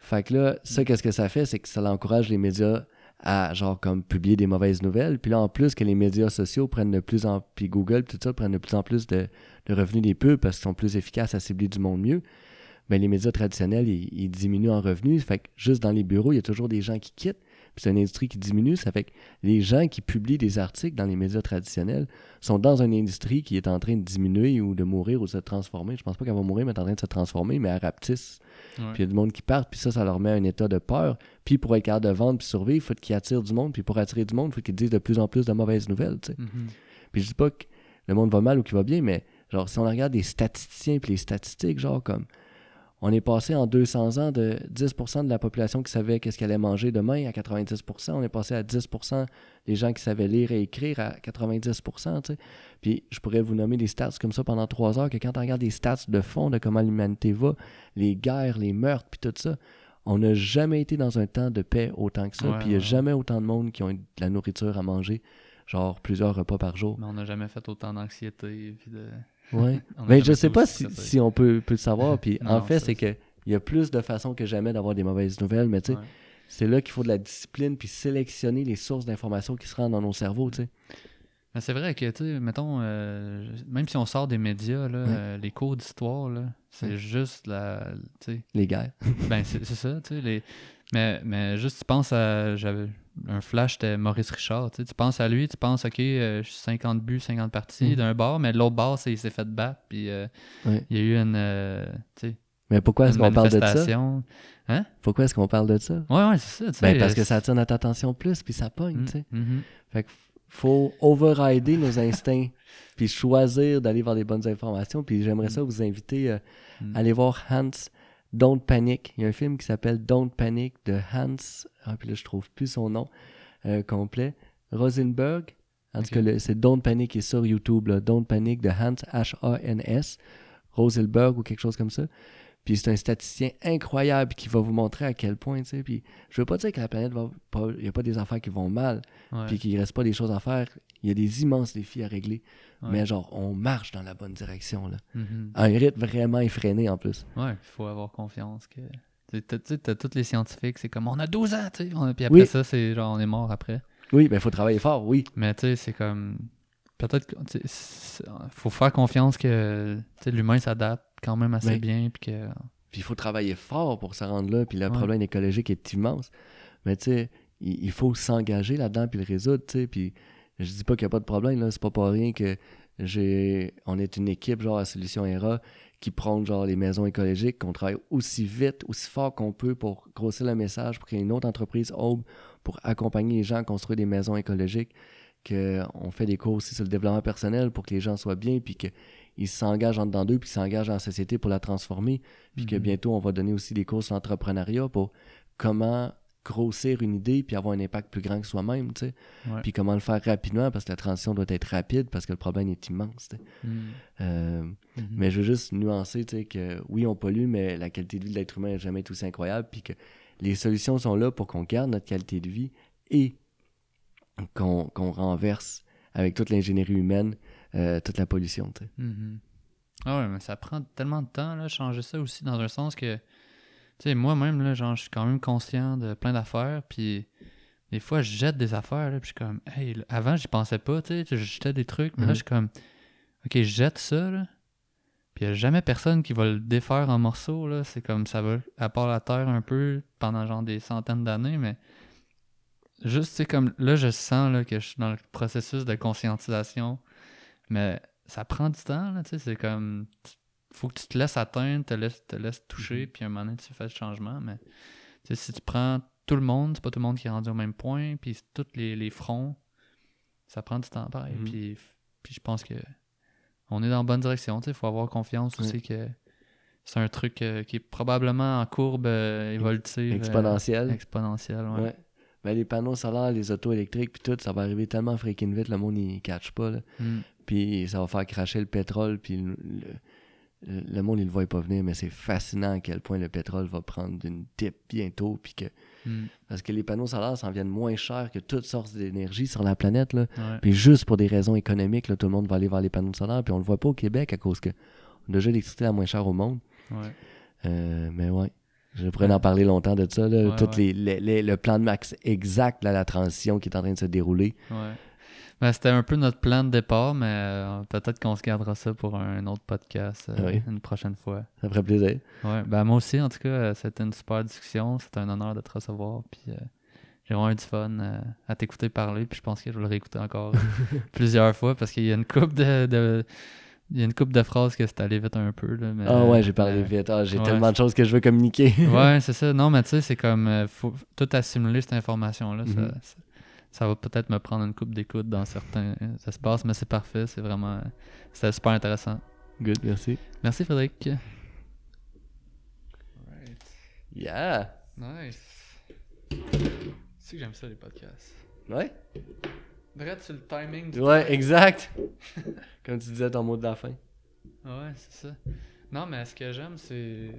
Fait que là, ça, qu'est-ce que ça fait? C'est que ça encourage les médias à, genre, comme publier des mauvaises nouvelles. Puis là, en plus, que les médias sociaux prennent de plus en... Puis Google, tout ça, prennent de plus en plus de, de revenus des pubs parce qu'ils sont plus efficaces à cibler du monde mieux. Ben, les médias traditionnels, ils, ils diminuent en revenus. Fait que juste dans les bureaux, il y a toujours des gens qui quittent. C'est une industrie qui diminue. Ça fait que les gens qui publient des articles dans les médias traditionnels sont dans une industrie qui est en train de diminuer ou de mourir ou de se transformer. Je pense pas qu'elle va mourir, mais elle est en train de se transformer, mais elle rapetisse. Ouais. Puis il y a du monde qui part, puis ça, ça leur met un état de peur. Puis pour être capable de vendre puis survivre, il faut qu'ils attirent du monde. Puis pour attirer du monde, il faut qu'ils disent de plus en plus de mauvaises nouvelles. tu sais. Mhm. Puis je dis pas que le monde va mal ou qu'il va bien, mais genre, si on regarde les statisticiens puis les statistiques, genre comme on est passé en 200 ans de 10% de la population qui savait qu'est-ce qu'elle allait manger demain à 90%. On est passé à 10% des gens qui savaient lire et écrire à 90%. tu sais. Puis je pourrais vous nommer des stats comme ça pendant trois heures, que quand on regarde des stats de fond de comment l'humanité va, les guerres, les meurtres, puis tout ça, on n'a jamais été dans un temps de paix autant que ça. Ouais, puis il n'y a ouais. jamais autant de monde qui ont de la nourriture à manger, genre plusieurs repas par jour. Mais on n'a jamais fait autant d'anxiété. de... Ouais. Mais jamais je sais pas si, si on peut, peut le savoir. Puis en fait, c'est que il y a plus de façons que jamais d'avoir des mauvaises nouvelles. Mais tu sais, Ouais. c'est là qu'il faut de la discipline puis sélectionner les sources d'informations qui se rendent dans nos cerveaux. Tu sais. Mais c'est vrai que, tu sais, mettons, euh, même si on sort des médias, là, Ouais. euh, les cours d'histoire, là, c'est Ouais. juste la. Tu sais, Les guerres. ben, c'est c'est ça, tu sais. Les... Mais, mais juste, tu penses à. J'avais un flash, c'était Maurice Richard, tu penses à lui, tu penses, OK, euh, 50 buts, 50 parties Mhm. d'un bord, mais de l'autre bord, c'est- il s'est fait battre, puis euh, il y a eu une. euh, Mais pourquoi est-ce qu'on parle de ça? manifestation. Pourquoi est-ce qu'on parle de ça? Ouais, c'est ça, tu sais. Ben, parce euh, que ça attire notre attention plus puis ça pogne. Mm, tu sais. mhm. Fait que faut overrider nos instincts puis choisir d'aller voir des bonnes informations. Puis j'aimerais ça vous inviter euh, Mm. à aller voir Hans Don't Panic. Il y a un film qui s'appelle Don't Panic de Hans. Ah, puis là, je trouve plus son nom euh, complet. Rosenberg. En tout cas, c'est Don't Panic qui est sur YouTube. Là. Don't Panic de Hans, H-A-N-S. Rosenberg ou quelque chose comme ça. Puis c'est un statisticien incroyable qui va vous montrer à quel point, tu sais. Puis je veux pas dire que la planète va pas. Il n'y a pas des affaires qui vont mal, Ouais. puis qu'il reste pas des choses à faire. Il y a des immenses défis à régler. Ouais. Mais genre, on marche dans la bonne direction, là. Mhm. À un rythme vraiment effréné en plus. Ouais, il faut avoir confiance que. Tu sais, tous les scientifiques, c'est comme on a 12 ans, tu sais. Puis après Oui. ça, c'est genre on est mort après. Oui, ben il faut travailler fort, oui. Mais tu sais, c'est comme. Peut-être c'est- faut faire confiance que l'humain s'adapte quand même assez bien. Puis que. Il faut travailler fort pour se rendre là, puis le Ouais. problème écologique est immense. Mais tu sais, il, il faut s'engager là-dedans puis le résoudre, tu sais. Puis je dis pas qu'il n'y a pas de problème, là. C'est pas pour rien que j'ai on est une équipe, genre à Solution ERA, qui prône genre les maisons écologiques, qu'on travaille aussi vite, aussi fort qu'on peut pour grossir le message, pour qu'il y ait une autre entreprise, Aube, pour accompagner les gens à construire des maisons écologiques, qu'on fait des cours aussi sur le développement personnel pour que les gens soient bien, puis qu'ils s'engagent en dedans d'eux, puis qu'ils s'engagent la société pour la transformer, puis que Mhm. bientôt on va donner aussi des cours sur l'entrepreneuriat pour comment grossir une idée puis avoir un impact plus grand que soi-même, tu sais. Ouais. Puis comment le faire rapidement parce que la transition doit être rapide parce que le problème est immense, tu sais. Mhm. Euh, Mhm. mais je veux juste nuancer, tu sais, que oui, on pollue, mais la qualité de vie de l'être humain n'a jamais aussi incroyable, puis que les solutions sont là pour qu'on garde notre qualité de vie et qu'on qu'on renverse avec toute l'ingénierie humaine, euh, toute la pollution, tu sais. Mhm. Ah ouais, mais ça prend tellement de temps, là, changer ça aussi, dans un sens que, tu sais, moi-même, genre, je suis quand même conscient de plein d'affaires, puis des fois, je jette des affaires, là, puis je suis comme, hey, avant, j'y pensais pas, tu sais, je jetais des trucs, mais là, je suis comme, ok, je jette ça, puis il a jamais personne qui va le défaire en morceaux, c'est comme, ça va à part la terre un peu pendant, genre, des centaines d'années, mais juste, c'est comme, là, je sens, là, que je suis dans le processus de conscientisation, mais ça prend du temps, là, tu sais, c'est comme... Faut que tu te laisses atteindre, te laisses, te laisses toucher, puis à un moment donné, tu fais le changement, mais... Tu sais, si tu prends tout le monde, c'est pas tout le monde qui est rendu au même point, puis tous les, les fronts, ça prend du temps pareil. Mhm. Puis, puis je pense que on est dans la bonne direction. Il faut avoir confiance Ouais. aussi que c'est un truc euh, qui est probablement en courbe euh, évolutive. euh, Exponentielle. exponentielle, ouais. Ouais. Mais les panneaux solaires, les autos électriques, puis tout, ça va arriver tellement freaking vite, le monde, il catch pas, là. Mm. Puis ça va faire cracher le pétrole, puis le, le- le monde, il le voit pas venir, mais c'est fascinant à quel point le pétrole va prendre une dip bientôt, puis que... Mm. Parce que les panneaux solaires s'en viennent moins cher que toutes sortes d'énergie sur la planète, là. Ouais. Puis juste pour des raisons économiques, là, tout le monde va aller vers les panneaux solaires, puis on le voit pas au Québec à cause que on a déjà l'électricité la moins chère au monde. Ouais. Euh, mais ouais. Je pourrais en parler longtemps de ça. Là. Ouais, Toutes ouais. Les, les- les- le plan de max exact, là, la transition qui est en train de se dérouler. Ben, c'était un peu notre plan de départ, mais euh, peut-être qu'on se gardera ça pour un autre podcast euh, Oui. une prochaine fois. Ça ferait plaisir. Ouais. Ben, moi aussi, en tout cas, euh, c'était une super discussion. C'était un honneur de te recevoir. Puis euh, j'ai vraiment eu du fun à t'écouter parler. Puis je pense que je vais le réécouter encore plusieurs fois parce qu'il y a une coupe de, de- il y a une coupe de phrases que c'est allé vite un peu. Là, mais, Ah ouais, j'ai parlé vite. Ah, j'ai ouais. tellement de choses que je veux communiquer. ouais, c'est ça. Non, mais tu sais, c'est comme. faut tout assimiler cette information-là. Mhm. ça, ça va peut-être me prendre une coupe d'écoute dans certains espaces, mais c'est parfait. C'est vraiment. C'était super intéressant. Good, merci. Merci, Frédéric. Yeah! Nice. C'est que j'aime ça, les podcasts. Ouais? Brett, sur le timing du. Ouais, exact. Comme tu disais ton mot de la fin. Ouais, c'est ça. Non, mais ce que j'aime, c'est.